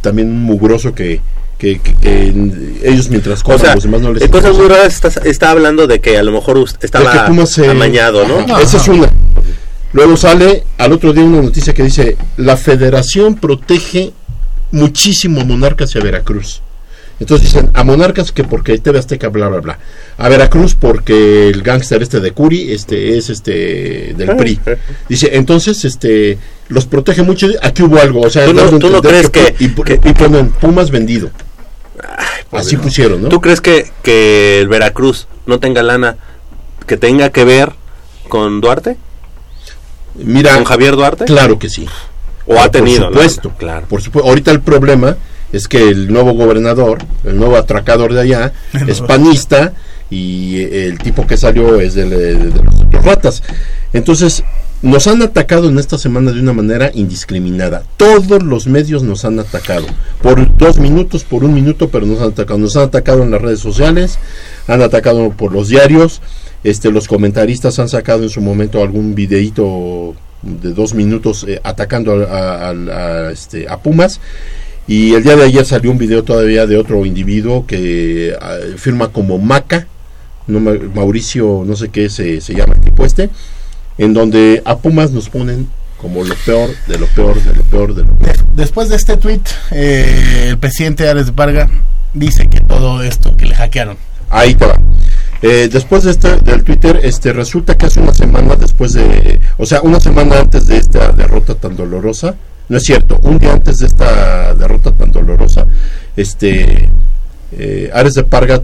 S3: también un mugroso que, que, que- que ellos mientras
S2: O sea,
S3: los demás no les
S2: en cosas
S3: interesa.
S2: muy raras está, está hablando de que a lo mejor us- estaba
S3: De que Pumas se-
S2: amañado, ¿no?
S3: Ajá, Esa es una. Luego sale al otro día una noticia que dice, la federación protege muchísimo a Monarcas y a Veracruz. Entonces dicen, a Monarcas que porque TV Azteca, bla, bla, bla. A Veracruz porque el gángster este de Curi este, es este del PRI. Dice, entonces este los protege mucho. Aquí hubo algo. O sea,
S2: ¿Tú no- crees
S3: y, y ponen Pumas vendido. Así pusieron, ¿no?
S2: ¿Tú crees que, que el Veracruz no tenga lana que tenga que ver con Duarte?
S3: Mira,
S2: ¿Con Javier Duarte?
S3: Claro que sí.
S2: ¿O ha tenido?
S3: Por supuesto,
S2: Claro.
S3: Por supuesto. Ahorita el problema es que el nuevo gobernador, el nuevo atracador de allá, es panista y eh, el tipo que salió es del- de, de los, ratas. Entonces, nos han atacado en esta semana de una manera indiscriminada. Todos los medios nos han atacado. Por dos minutos, por un minuto, pero nos han atacado. Nos han atacado en las redes sociales, han atacado por los diarios. Este, los comentaristas han sacado en su momento algún videíto de dos minutos eh, atacando a, a- a- a, este, a Pumas. Y el día de ayer salió un video todavía de otro individuo que ah, firma como Maca, no, Mauricio, no sé qué se, se llama el tipo este, en donde a Pumas nos ponen como lo peor, de lo peor, de lo peor, de lo peor.
S1: Después de este tweet, eh, el presidente Ares Varga dice que todo esto que le hackearon.
S3: Ahí te va. Eh, después de este, del Twitter, este, resulta que hace una semana después de, o sea, una semana antes de esta derrota tan dolorosa, no es cierto, un día antes de esta derrota tan dolorosa, este, eh, Ares de Parga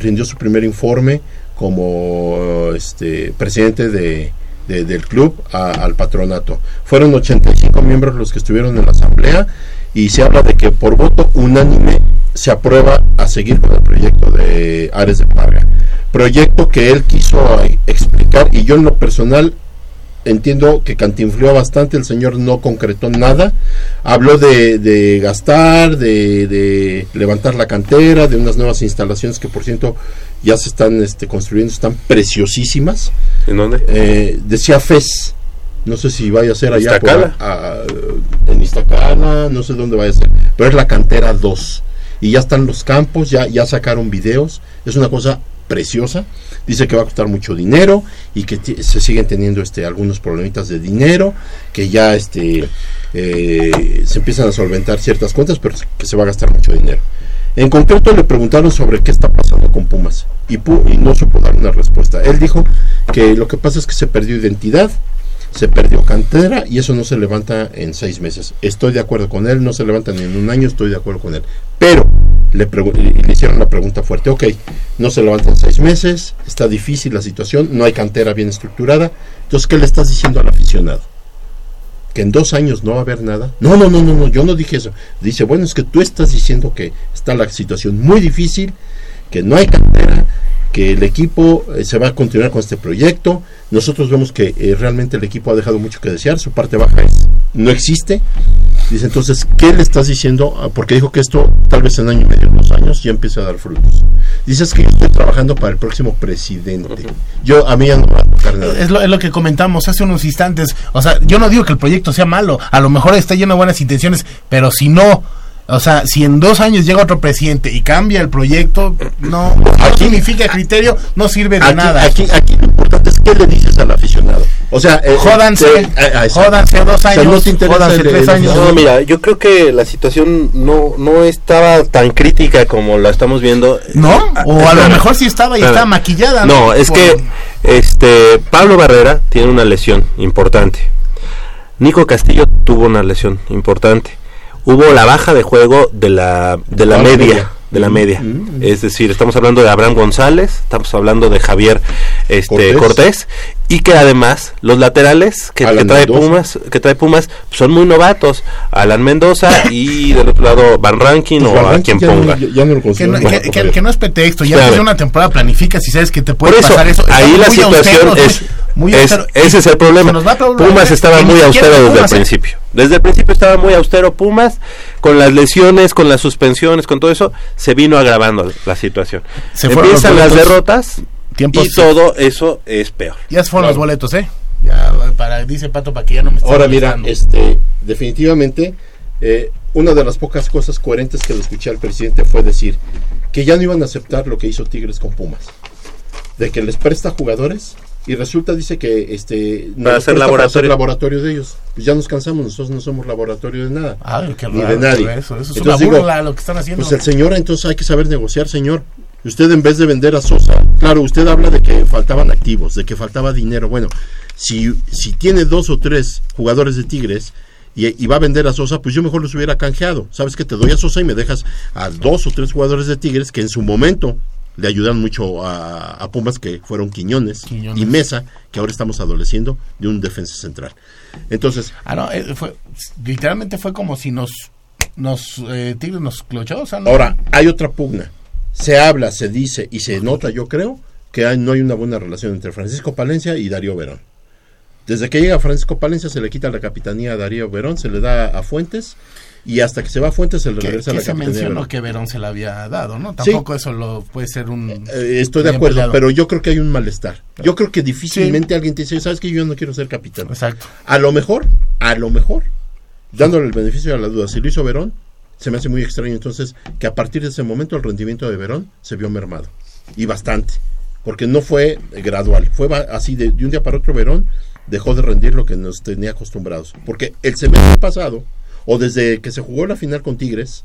S3: rindió su primer informe como este, presidente de, de- del club al patronato. Fueron 85 miembros los que estuvieron en la asamblea y se habla de que por voto unánime se aprueba a seguir con el proyecto de Ares de Parga. Proyecto que él quiso explicar y yo en lo personal entiendo que cantinfló bastante, el señor no concretó nada, habló de, de gastar, de, de levantar la cantera, de unas nuevas instalaciones que por cierto ya se están este, construyendo, están preciosísimas.
S2: ¿En dónde?
S3: Eh, decía FES, no sé si vaya a ser allá por a- a- en Iztacala, no sé dónde vaya a ser, pero es la cantera 2 y ya están los campos, ya, ya sacaron videos, es una cosa preciosa, dice que va a costar mucho dinero y que se siguen teniendo este algunos problemitas de dinero, que ya este eh, se empiezan a solventar ciertas cuentas, pero que se va a gastar mucho dinero. En concreto le preguntaron sobre qué está pasando con Pumas y, y no supo dar una respuesta. Él dijo que lo que pasa es que se perdió identidad, se perdió cantera y eso no se levanta en seis meses. Estoy de acuerdo con él, no se levanta ni en un año, estoy de acuerdo con él. Pero le, le hicieron la pregunta fuerte, ok, no se levanta en seis meses, está difícil la situación, no hay cantera bien estructurada, entonces ¿qué le estás diciendo al aficionado? que en dos años no va a haber nada. No, no, no, no, no, yo no dije eso. Dice, bueno, es que tú estás diciendo que está la situación muy difícil, que no hay cantera, que el equipo eh, se va a continuar con este proyecto. Nosotros vemos que eh, realmente el equipo ha dejado mucho que desear, su parte baja es, no existe. Dice, entonces, ¿qué le estás diciendo? Ah, Porque dijo que esto tal vez en año y medio, dos años, ya empieza a dar frutos. Dices que estoy trabajando para el próximo presidente. Yo, a mí ya no me va a tocar nada.
S1: Es lo, es lo que comentamos hace unos instantes. O sea, yo no digo que el proyecto sea malo. A lo mejor está lleno de buenas intenciones, pero si no, o sea, si en dos años llega otro presidente y cambia el proyecto, no, no significa criterio, no sirve de
S3: aquí,
S1: nada.
S3: Aquí, aquí lo importante es qué le dices al aficionado. O sea, eh,
S1: Jódanse,
S3: eh,
S1: jódanse dos
S3: O sea,
S1: años,
S3: no
S1: jódanse
S3: el-
S1: tres años.
S2: No, mira, yo creo que la situación no, no estaba tan crítica como la estamos viendo.
S1: ¿No? O a lo mejor sí estaba y estaba maquillada.
S2: No, es
S1: Por-
S2: que este Pablo Barrera tiene una lesión importante. Nico Castillo tuvo una lesión importante. Hubo la baja de juego de la de la
S3: Ah,
S2: media,
S3: media.
S2: de la
S3: Mm,
S2: media.
S3: mm.
S2: Es decir, estamos hablando de Abraham González, estamos hablando de Javier este
S3: Cortés.
S2: Cortés, y que además los laterales que, trae
S3: Mendoza.
S2: Pumas, que trae Pumas son muy novatos, Alan Mendoza y del otro lado Van Rankin
S3: Pues
S2: o a quien
S3: ya no-
S2: ponga.
S3: ya- ya no lo
S1: Que no,
S3: bueno,
S1: que- que-
S3: Javier.
S1: que no es pretexto, ya desde una temporada planificas y sabes que te puede
S2: eso,
S1: pasar eso.
S2: ahí la situación es,
S1: muy- Muy
S2: Es- ese es el problema. Pumas estaba muy austero desde el
S1: Pumas, ¿eh?
S2: principio. Desde el principio estaba muy austero Pumas, con las lesiones, con las suspensiones, con todo eso, se vino agravando la situación.
S1: Se fueron
S2: Empiezan las derrotas
S1: Tiempos-
S2: y todo eso es peor.
S1: Ya se fueron
S3: Claro.
S1: los boletos, ¿eh? Ya, para, dice Pato, para que ya no me esté
S3: Ahora mira, este, definitivamente, eh, una de las pocas cosas coherentes que le escuché al presidente fue decir que ya no iban a aceptar lo que hizo Tigres con Pumas, de que les presta jugadores y resulta dice que este no
S2: Para hacer laboratorio.
S3: laboratorio de ellos. Pues ya nos cansamos, nosotros no somos laboratorio de nada,
S1: Ay, qué
S3: ni
S1: raro,
S3: de nadie.
S1: Eso, eso es
S3: Entonces
S1: una
S3: digo,
S1: burla lo que están haciendo.
S3: Pues el señor, entonces hay que saber negociar, señor. Usted en vez de vender a Sosa, claro, usted habla de que faltaban activos, de que faltaba dinero. Bueno, si, si tiene dos o tres jugadores de Tigres y, y va a vender a Sosa, pues yo mejor los hubiera canjeado. Sabes que te doy a Sosa y me dejas a dos o tres jugadores de Tigres que en su momento le ayudan mucho a, a Pumas, que fueron Quiñones,
S1: Quiñones.
S3: y Mesa, que ahora estamos adoleciendo de un defensa central. Entonces,
S1: Ah, no, eh, fue, literalmente fue como si nos, nos eh, Tigres nos clochó, o sea, no-
S3: Ahora, hay otra pugna. Se habla, se dice y se nota, yo creo, que hay- no hay una buena relación entre Francisco Palencia y Darío Verón. Desde que llega Francisco Palencia se le quita la capitanía a Darío Verón, se le da a Fuentes y hasta que se va a Fuentes se le
S1: que,
S3: regresa
S1: que
S3: la
S1: se
S3: a
S1: mencionó que Verón se la había dado, ¿no? Tampoco eso lo puede ser un...
S3: Eh, estoy de acuerdo, pero yo creo que hay un malestar. Yo creo que difícilmente alguien te dice, ¿sabes que Yo no quiero ser capitán.
S1: Exacto.
S3: A lo mejor, a lo mejor, dándole el beneficio de la duda, si lo hizo Verón, se me hace muy extraño entonces que a partir de ese momento el rendimiento de Verón se vio mermado. Y bastante. Porque no fue eh, gradual. Fue así de, de un día para otro Verón dejó de rendir lo que nos tenía acostumbrados. Porque el semestre pasado, o desde que se jugó la final con Tigres,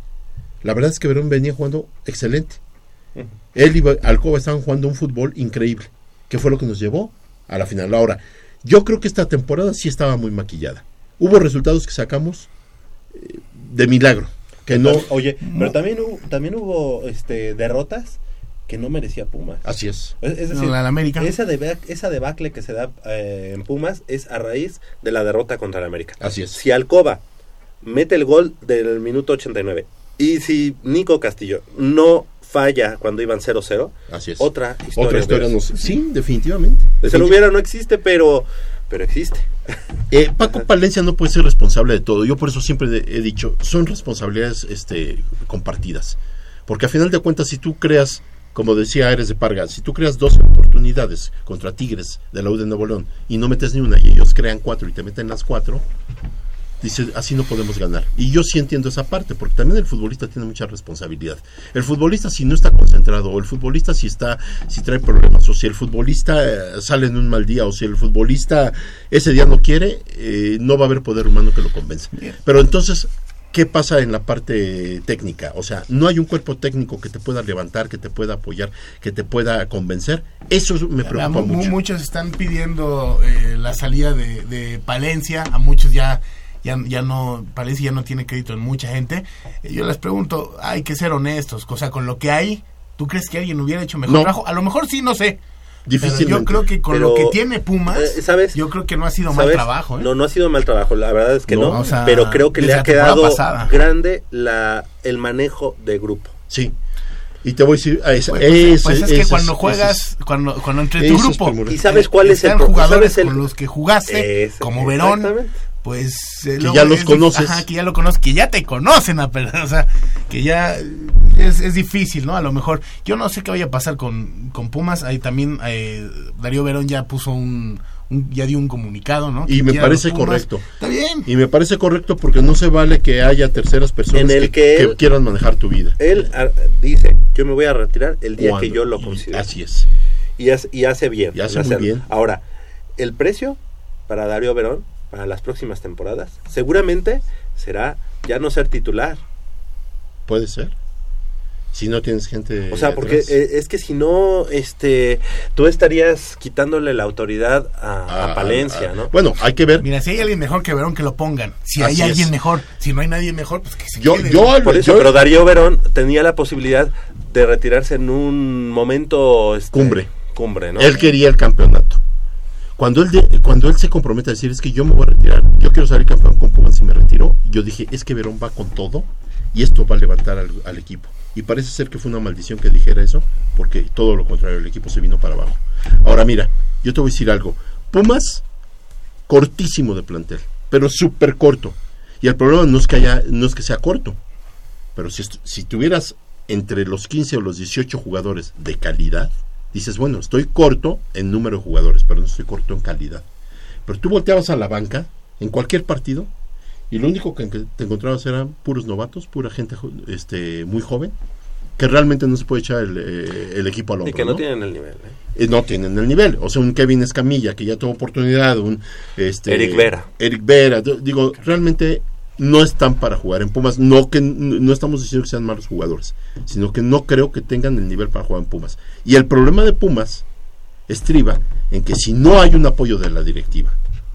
S3: la verdad es que Verón venía jugando excelente. Él y Alcoba estaban jugando un fútbol increíble, que fue lo que nos llevó a la final. Ahora, yo creo que esta temporada sí estaba muy maquillada. Hubo resultados que sacamos eh, de milagro, que no...
S2: Oye, pero también hubo, también hubo este, derrotas que no merecía Pumas.
S3: Así es.
S2: Es, es
S1: No,
S2: decir,
S1: la de América.
S2: Esa, deba- esa debacle que se da eh, en Pumas es a raíz de la derrota contra el América.
S3: Así es.
S2: Si Alcoba mete el gol del minuto 89 y si Nico Castillo no falla cuando iban 0-0,
S3: Así es.
S2: otra historia.
S3: Otra historia. Sí, definitivamente.
S2: Se lo hubiera, no existe, pero, pero existe.
S3: Eh, Paco Palencia no puede ser responsable de todo. Yo por eso siempre he dicho, son responsabilidades este, compartidas. Porque a final de cuentas, si tú creas, como decía Ares de Parga, si tú creas dos oportunidades contra Tigres de la U de Nuevo León y no metes ni una y ellos crean cuatro y te meten las cuatro, dice, así no podemos ganar. Y yo sí entiendo esa parte, porque también el futbolista tiene mucha responsabilidad. El futbolista si no está concentrado, o el futbolista si está, si trae problemas, o si el futbolista eh, sale en un mal día, o si el futbolista ese día no quiere, eh, no va a haber poder humano que lo convenza. Pero entonces, ¿qué pasa en la parte técnica? O sea, no hay un cuerpo técnico que te pueda levantar, que te pueda apoyar, que te pueda convencer. Eso me preocupa
S1: mu-
S3: mucho.
S1: Muchos están pidiendo eh, la salida de, de Palencia, a muchos ya, ya, ya no, Palencia ya no tiene crédito en mucha gente. Eh, yo les pregunto, hay que ser honestos, o sea, con lo que hay, ¿tú crees que alguien hubiera hecho mejor
S3: No.
S1: trabajo? A lo mejor sí, no sé. Pero
S3: Difícilmente.
S1: yo creo que con
S2: Pero,
S1: lo que tiene Pumas,
S2: eh, ¿sabes?
S1: yo creo que no ha sido mal trabajo. ¿eh?
S2: No, no ha sido mal trabajo, la verdad es que
S1: No,
S2: no,
S1: o sea,
S2: pero creo que le ha quedado
S1: pasada.
S2: grande la, el manejo de grupo.
S3: Sí. Y te voy a decir, a esa-
S1: Pues, pues,
S3: ese-
S1: pues es que
S3: ese
S1: cuando
S3: ese
S1: juegas, cuando, cuando entre tu grupo.
S2: ¿Y sabes cuál es el
S1: jugadores
S2: sabes el-
S1: con los que jugaste,
S2: Ese-
S1: como Verón,
S2: exactamente.
S1: Pues eh,
S3: Que
S1: luego
S3: ya los
S1: es
S3: conoces.
S1: ajá, que ya lo conoces, que ya te conocen, a per- o sea, que ya es, es difícil, ¿no? A lo mejor, yo no sé qué vaya a pasar con, con Pumas, ahí también eh, Darío Verón ya puso un, un- ya dio un comunicado, ¿no?
S3: Y
S1: Que
S3: me parece correcto.
S1: Está bien.
S3: Y me parece correcto porque no se vale que haya terceras personas
S2: En el
S3: que,
S2: que
S3: que
S2: él-
S3: quieran manejar tu vida.
S2: Él ah, dice, yo me voy a retirar el día
S3: Cuando-
S2: que yo lo considere.
S3: Así es.
S2: Y, hace- y hace bien.
S3: Y hace muy bien.
S2: Ahora, el precio para Darío Verón, para las próximas temporadas, seguramente será ya no ser titular.
S3: Puede ser. Si no tienes gente.
S2: O sea, porque
S3: atrás.
S2: eh, es que si no, este, tú estarías quitándole la autoridad a, a
S3: Ah,
S2: Palencia,
S3: ah,
S2: ¿no?
S3: Bueno, hay que ver.
S1: Mira, si hay alguien mejor que Verón, que lo pongan. Si
S3: Así
S1: hay alguien
S3: es.
S1: mejor, si no hay nadie mejor, pues que se
S3: Yo,
S1: quede.
S3: yo,
S2: Por eso,
S3: yo-
S2: pero Darío Verón tenía la posibilidad de retirarse en un momento este,
S3: Cumbre.
S2: cumbre, ¿no?
S3: Él quería el campeonato. Cuando él, de- cuando él se compromete a decir es que yo me voy a retirar, yo quiero salir campeón con Pumas y me retiró, yo dije es que Verón va con todo y esto va a levantar al, equipo. Y parece ser que fue una maldición que dijera eso, porque todo lo contrario, el equipo se vino para abajo. Ahora mira, yo te voy a decir algo. Pumas, cortísimo de plantel, pero súper corto. Y el problema no es que haya, no es que sea corto, pero si, si tuvieras entre los 15 o los 18 jugadores de calidad, dices, bueno, estoy corto en número de jugadores, pero no estoy corto en calidad. Pero tú volteabas a la banca en cualquier partido y lo único que te encontrabas eran puros novatos, pura gente este, muy joven, que realmente no se puede echar el, eh, el equipo al
S2: Y
S3: hombro.
S2: que no,
S3: ¿no?
S2: tienen el nivel. ¿eh?
S3: Eh, no tienen el nivel. O sea, un Kevin Escamilla que ya tuvo oportunidad, un este,
S2: Eric Vera.
S3: Eric Vera. Digo, realmente no están para jugar en Pumas. No que no estamos diciendo que sean malos jugadores, sino que no creo que tengan el nivel para jugar en Pumas. Y el problema de Pumas estriba en que si no hay un apoyo de la directiva,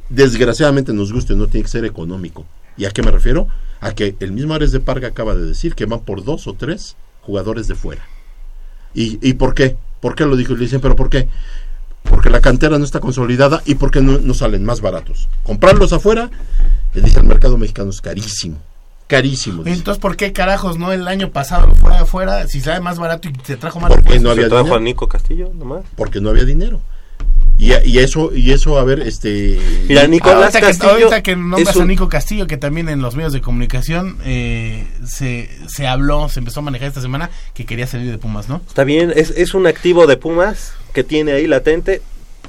S3: desgraciadamente nos guste, no tiene que ser económico. ¿Y a qué me refiero? A que el mismo Ares de Parga acaba de decir que van por dos o tres jugadores de fuera. ¿Y, y por qué? ¿Por qué lo dijo? Y le dicen, ¿pero por qué? Porque la cantera no está consolidada y porque no, no salen más baratos. Comprarlos afuera, le dice el mercado mexicano es carísimo. Carísimo. dice.
S1: Entonces, ¿por qué carajos no el año pasado fue afuera si sale más barato y se trajo más
S3: Porque no había
S2: Se trajo
S3: dinero.
S2: a Nico Castillo nomás.
S3: Porque no había dinero. Y, y eso, y eso, a ver, este...
S2: Mira, Nicolás
S1: que,
S2: Castillo
S1: ahorita que nombras
S2: un-
S1: a Nico Castillo, que también en los medios de comunicación eh, se, se habló, se empezó a manejar esta semana que quería salir de Pumas, ¿no?
S2: Está bien, es, es un activo de Pumas que tiene ahí latente.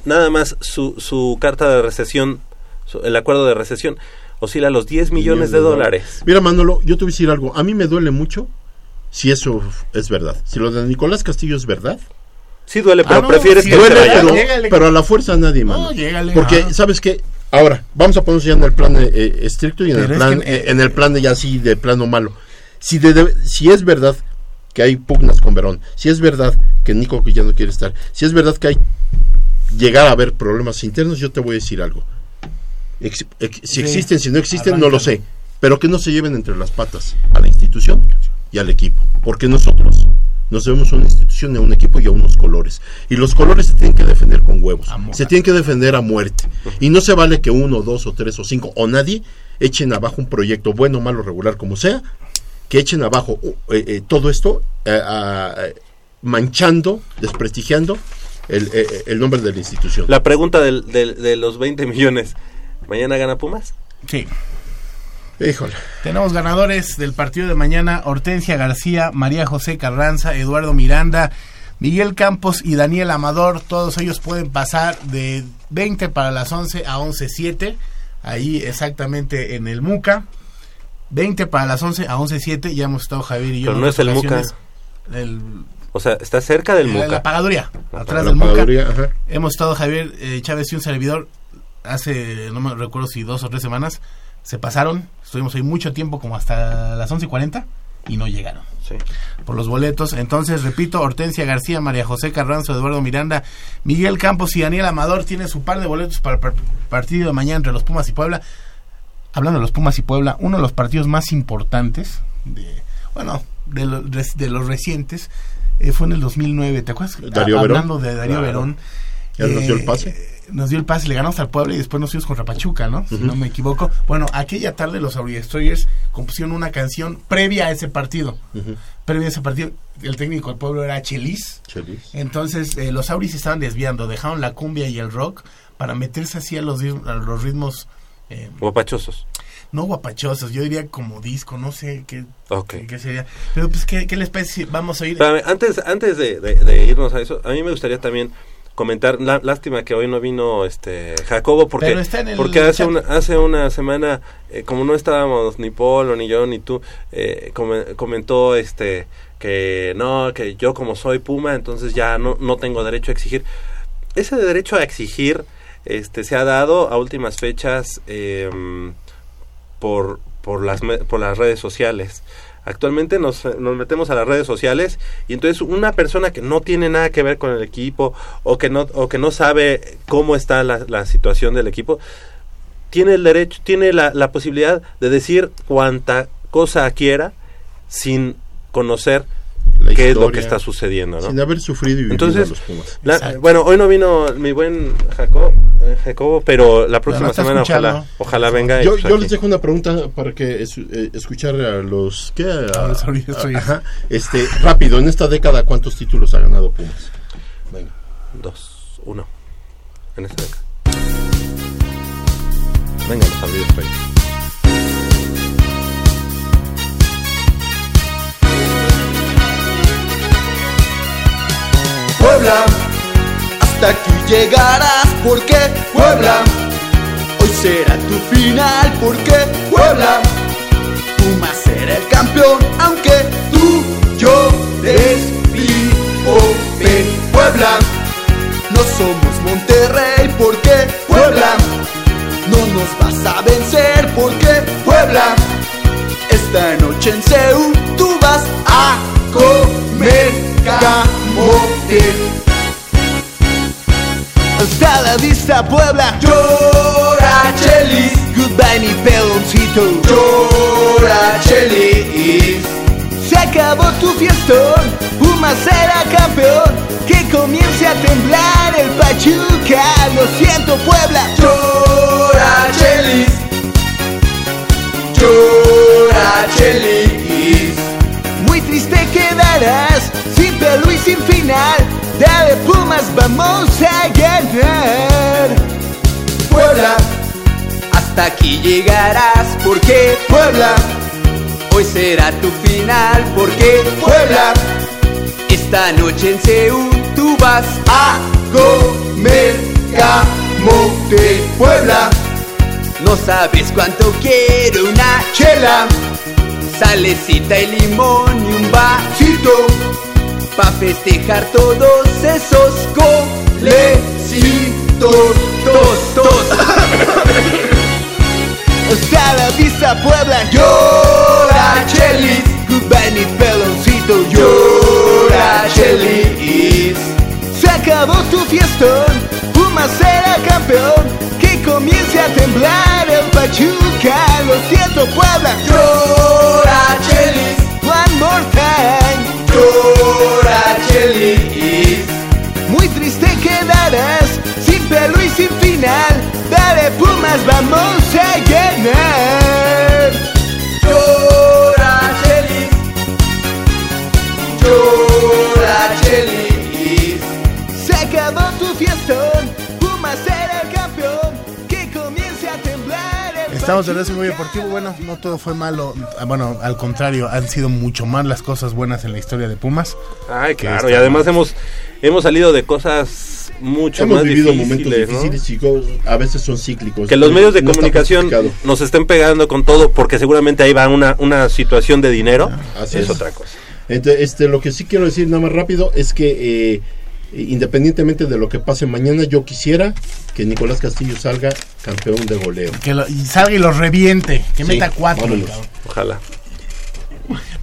S2: Nada más su, su carta de recesión, su- el acuerdo de recesión, oscila a los 10 millones de dólares.
S3: Mira, Manolo, yo te voy a decir algo. A mí me duele mucho si eso es verdad. Si lo de Nicolás Castillo es verdad.
S2: Sí duele, pero
S1: Ah, no,
S2: prefieres
S1: sí,
S2: que
S3: Duele, pero, pero a la fuerza nadie manda.
S1: No, llégale,
S3: Porque,
S1: ajá.
S3: ¿sabes qué? Ahora, vamos a ponernos ya en el plan eh, eh, estricto y en el
S1: Pero
S3: plan,
S1: que-
S3: eh, en el plan de ya así, de plano malo. Si, de- de- si es verdad que hay pugnas con Verón, si es verdad que Nico que ya no quiere estar, si es verdad que hay llegar a haber problemas internos, yo te voy a decir algo. Ex- ex- si
S1: Sí,
S3: existen, si no existen, no lo sé. Pero que no se lleven entre las patas a la institución y al equipo. Porque nosotros nos debemos a una institución, a un equipo y a unos colores. Y los colores se tienen que defender con huevos.
S1: Amor.
S3: Se tienen que defender a muerte. Y no se vale que uno, dos o tres o cinco o nadie echen abajo un proyecto, bueno, malo, regular, como sea, que echen abajo uh, eh, eh, todo esto eh, eh, manchando, desprestigiando el, eh, eh, el nombre de la institución.
S2: La pregunta del, del- de los 20 millones, ¿mañana gana Pumas?
S1: Sí.
S3: Híjole.
S1: Tenemos ganadores del partido de mañana, Hortensia García, María José Carranza, Eduardo Miranda, Miguel Campos y Daniel Amador. Todos ellos pueden pasar de 20 para las 11 a 11.7, ahí exactamente en el MUCA. 20 para las 11 a 11.7, ya hemos estado Javier y yo.
S2: Pero no es el MUCA.
S1: El,
S2: O sea, está cerca del
S1: la,
S2: Muca.
S1: la pagaduría, atrás
S3: La
S1: del MUCA.
S3: ajá.
S1: Hemos estado Javier eh, Chávez y un servidor hace, no me recuerdo si dos o tres semanas, se pasaron, estuvimos ahí mucho tiempo, como hasta las 11.40, y no llegaron
S2: Sí.
S1: por los boletos. Entonces, repito, Hortensia García, María José Carranzo, Eduardo Miranda, Miguel Campos y Daniel Amador tienen su par de boletos para el par- partido de mañana entre los Pumas y Puebla. Hablando de los Pumas y Puebla, uno de los partidos más importantes, de, bueno, de, lo- de los recientes, eh, fue en el 2009, ¿te acuerdas?
S3: Darío Verón.
S1: Hablando de Darío
S2: Claro.
S1: Verón.
S3: Ya nos dio el
S1: eh,
S3: pase.
S1: nos dio el pase, le ganamos al Puebla y después nos fuimos contra Pachuca, ¿no? Si no me equivoco. Bueno, aquella tarde los Auri Destroyers compusieron una canción previa a ese partido.
S3: Ujú.
S1: Previa a ese partido, el técnico del pueblo era Chelis.
S3: Chelis.
S1: Entonces, eh, los Auris se estaban desviando, dejaron la cumbia y el rock para meterse así a los, ritm- a los ritmos eh,
S2: Guapachosos.
S1: no guapachosos, yo diría como disco, no sé qué,
S2: Ok.
S1: qué sería. Pero pues, ¿qué, qué les parece si vamos a ir?
S2: Espérame, antes, antes de, de- de irnos a eso, a mí me gustaría también comentar, la- lástima que hoy no vino este Jacobo porque porque hace una hace una semana eh, como no estábamos ni Polo ni yo ni tú eh, come- comentó este que no que yo como soy Puma entonces ya no no tengo derecho a exigir. Ese derecho a exigir este se ha dado a últimas fechas eh, por por las por las redes sociales Actualmente nos, nos metemos a las redes sociales y entonces una persona que no tiene nada que ver con el equipo o que no, o que no sabe cómo está la, situación del equipo, tiene el derecho, tiene la, la posibilidad de decir cuanta cosa quiera sin conocer
S3: La
S2: qué es lo
S3: historia,
S2: que está sucediendo, ¿no?
S3: Sin haber sufrido y vivido
S2: Entonces,
S3: a los Pumas.
S2: La- bueno, hoy no vino mi buen Jacob, eh, Jacobo, pero la próxima
S1: está
S2: semana ojalá, ojalá venga.
S3: Yo,
S2: pues
S3: yo les dejo una pregunta para que es- eh, escuchar a los que este rápido en esta década cuántos títulos ha ganado Pumas. Venga.
S2: Dos, uno. En esta década. Venga, los abrí
S8: Puebla, hasta aquí llegarás porque Puebla, hoy será tu final porque Puebla, Pumas será el campeón aunque tú llores Pipope. Puebla, no somos Monterrey porque Puebla, no nos vas a vencer porque Puebla, esta noche en Seúl tú vas a comer camote. Hasta la vista Puebla. Llora Chelis Goodbye mi peloncito. Llora Chelis Se acabó tu fiestón. Pumas será campeón. Que comience a temblar el Pachuca. Lo siento Puebla Y sin final Dale Pumas, vamos a ganar. Puebla, hasta aquí llegarás Porque Puebla, hoy será tu final Porque Puebla, esta noche en Seúl Tú vas a comer camote. Puebla, no sabes cuánto quiero una chela Salecita y limón y un vasito Pa' festejar todos esos golecitos Tos, tos la vista Puebla. Llora Chelis. Goodbye mi peloncito. Llora Chelis. Se acabó tu fiestón. Pumas será campeón. Que comience a temblar el Pachuca. Lo siento Puebla. Llora Chelis. One more time. Llora Muy triste quedarás Sin pelo y sin final. Dale Pumas, vamos a ganar
S1: Estamos en Goya Deportivo. Bueno, no todo fue malo. Ah, Bueno, al contrario, han sido mucho más las cosas buenas en la historia de Pumas.
S2: Ay, claro, y además
S1: mal.
S2: hemos, hemos salido de cosas mucho
S3: Hemos
S2: más
S3: vivido
S2: difíciles,
S3: momentos
S2: ¿no?
S3: difíciles, chicos. A veces son cíclicos.
S2: Que los medios de
S3: No
S2: comunicación nos estén pegando con todo porque seguramente ahí va una, una situación de dinero.
S3: Así
S2: es,
S3: es.
S2: otra cosa.
S3: Entonces, este, lo que sí quiero decir nada más rápido es que eh, independientemente de lo que pase mañana, yo quisiera que Nicolás Castillo salga campeón de goleo.
S1: Que lo- y salga y los reviente. Que
S3: Sí,
S1: meta cuatro.
S2: Ojalá.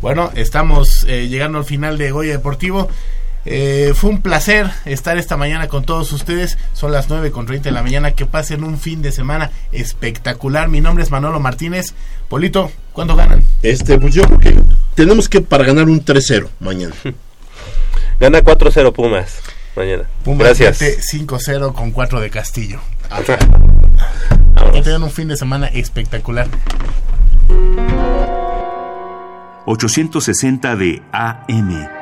S1: Bueno, estamos eh, llegando al final de Goya Deportivo. Eh, fue un placer estar esta mañana con todos ustedes. Son las 9 con 30 de la mañana. Que pasen un fin de semana espectacular. Mi nombre es Manolo Martínez. Polito, ¿cuándo ganan?
S3: Este, pues yo creo que tenemos que para ganar un 3-0 mañana.
S2: Gana 4-0 Pumas mañana.
S1: Pumas
S2: Gracias.
S1: mete 5-0 con 4 de Castillo. Que tengan un fin de semana espectacular.
S9: 860 de AM.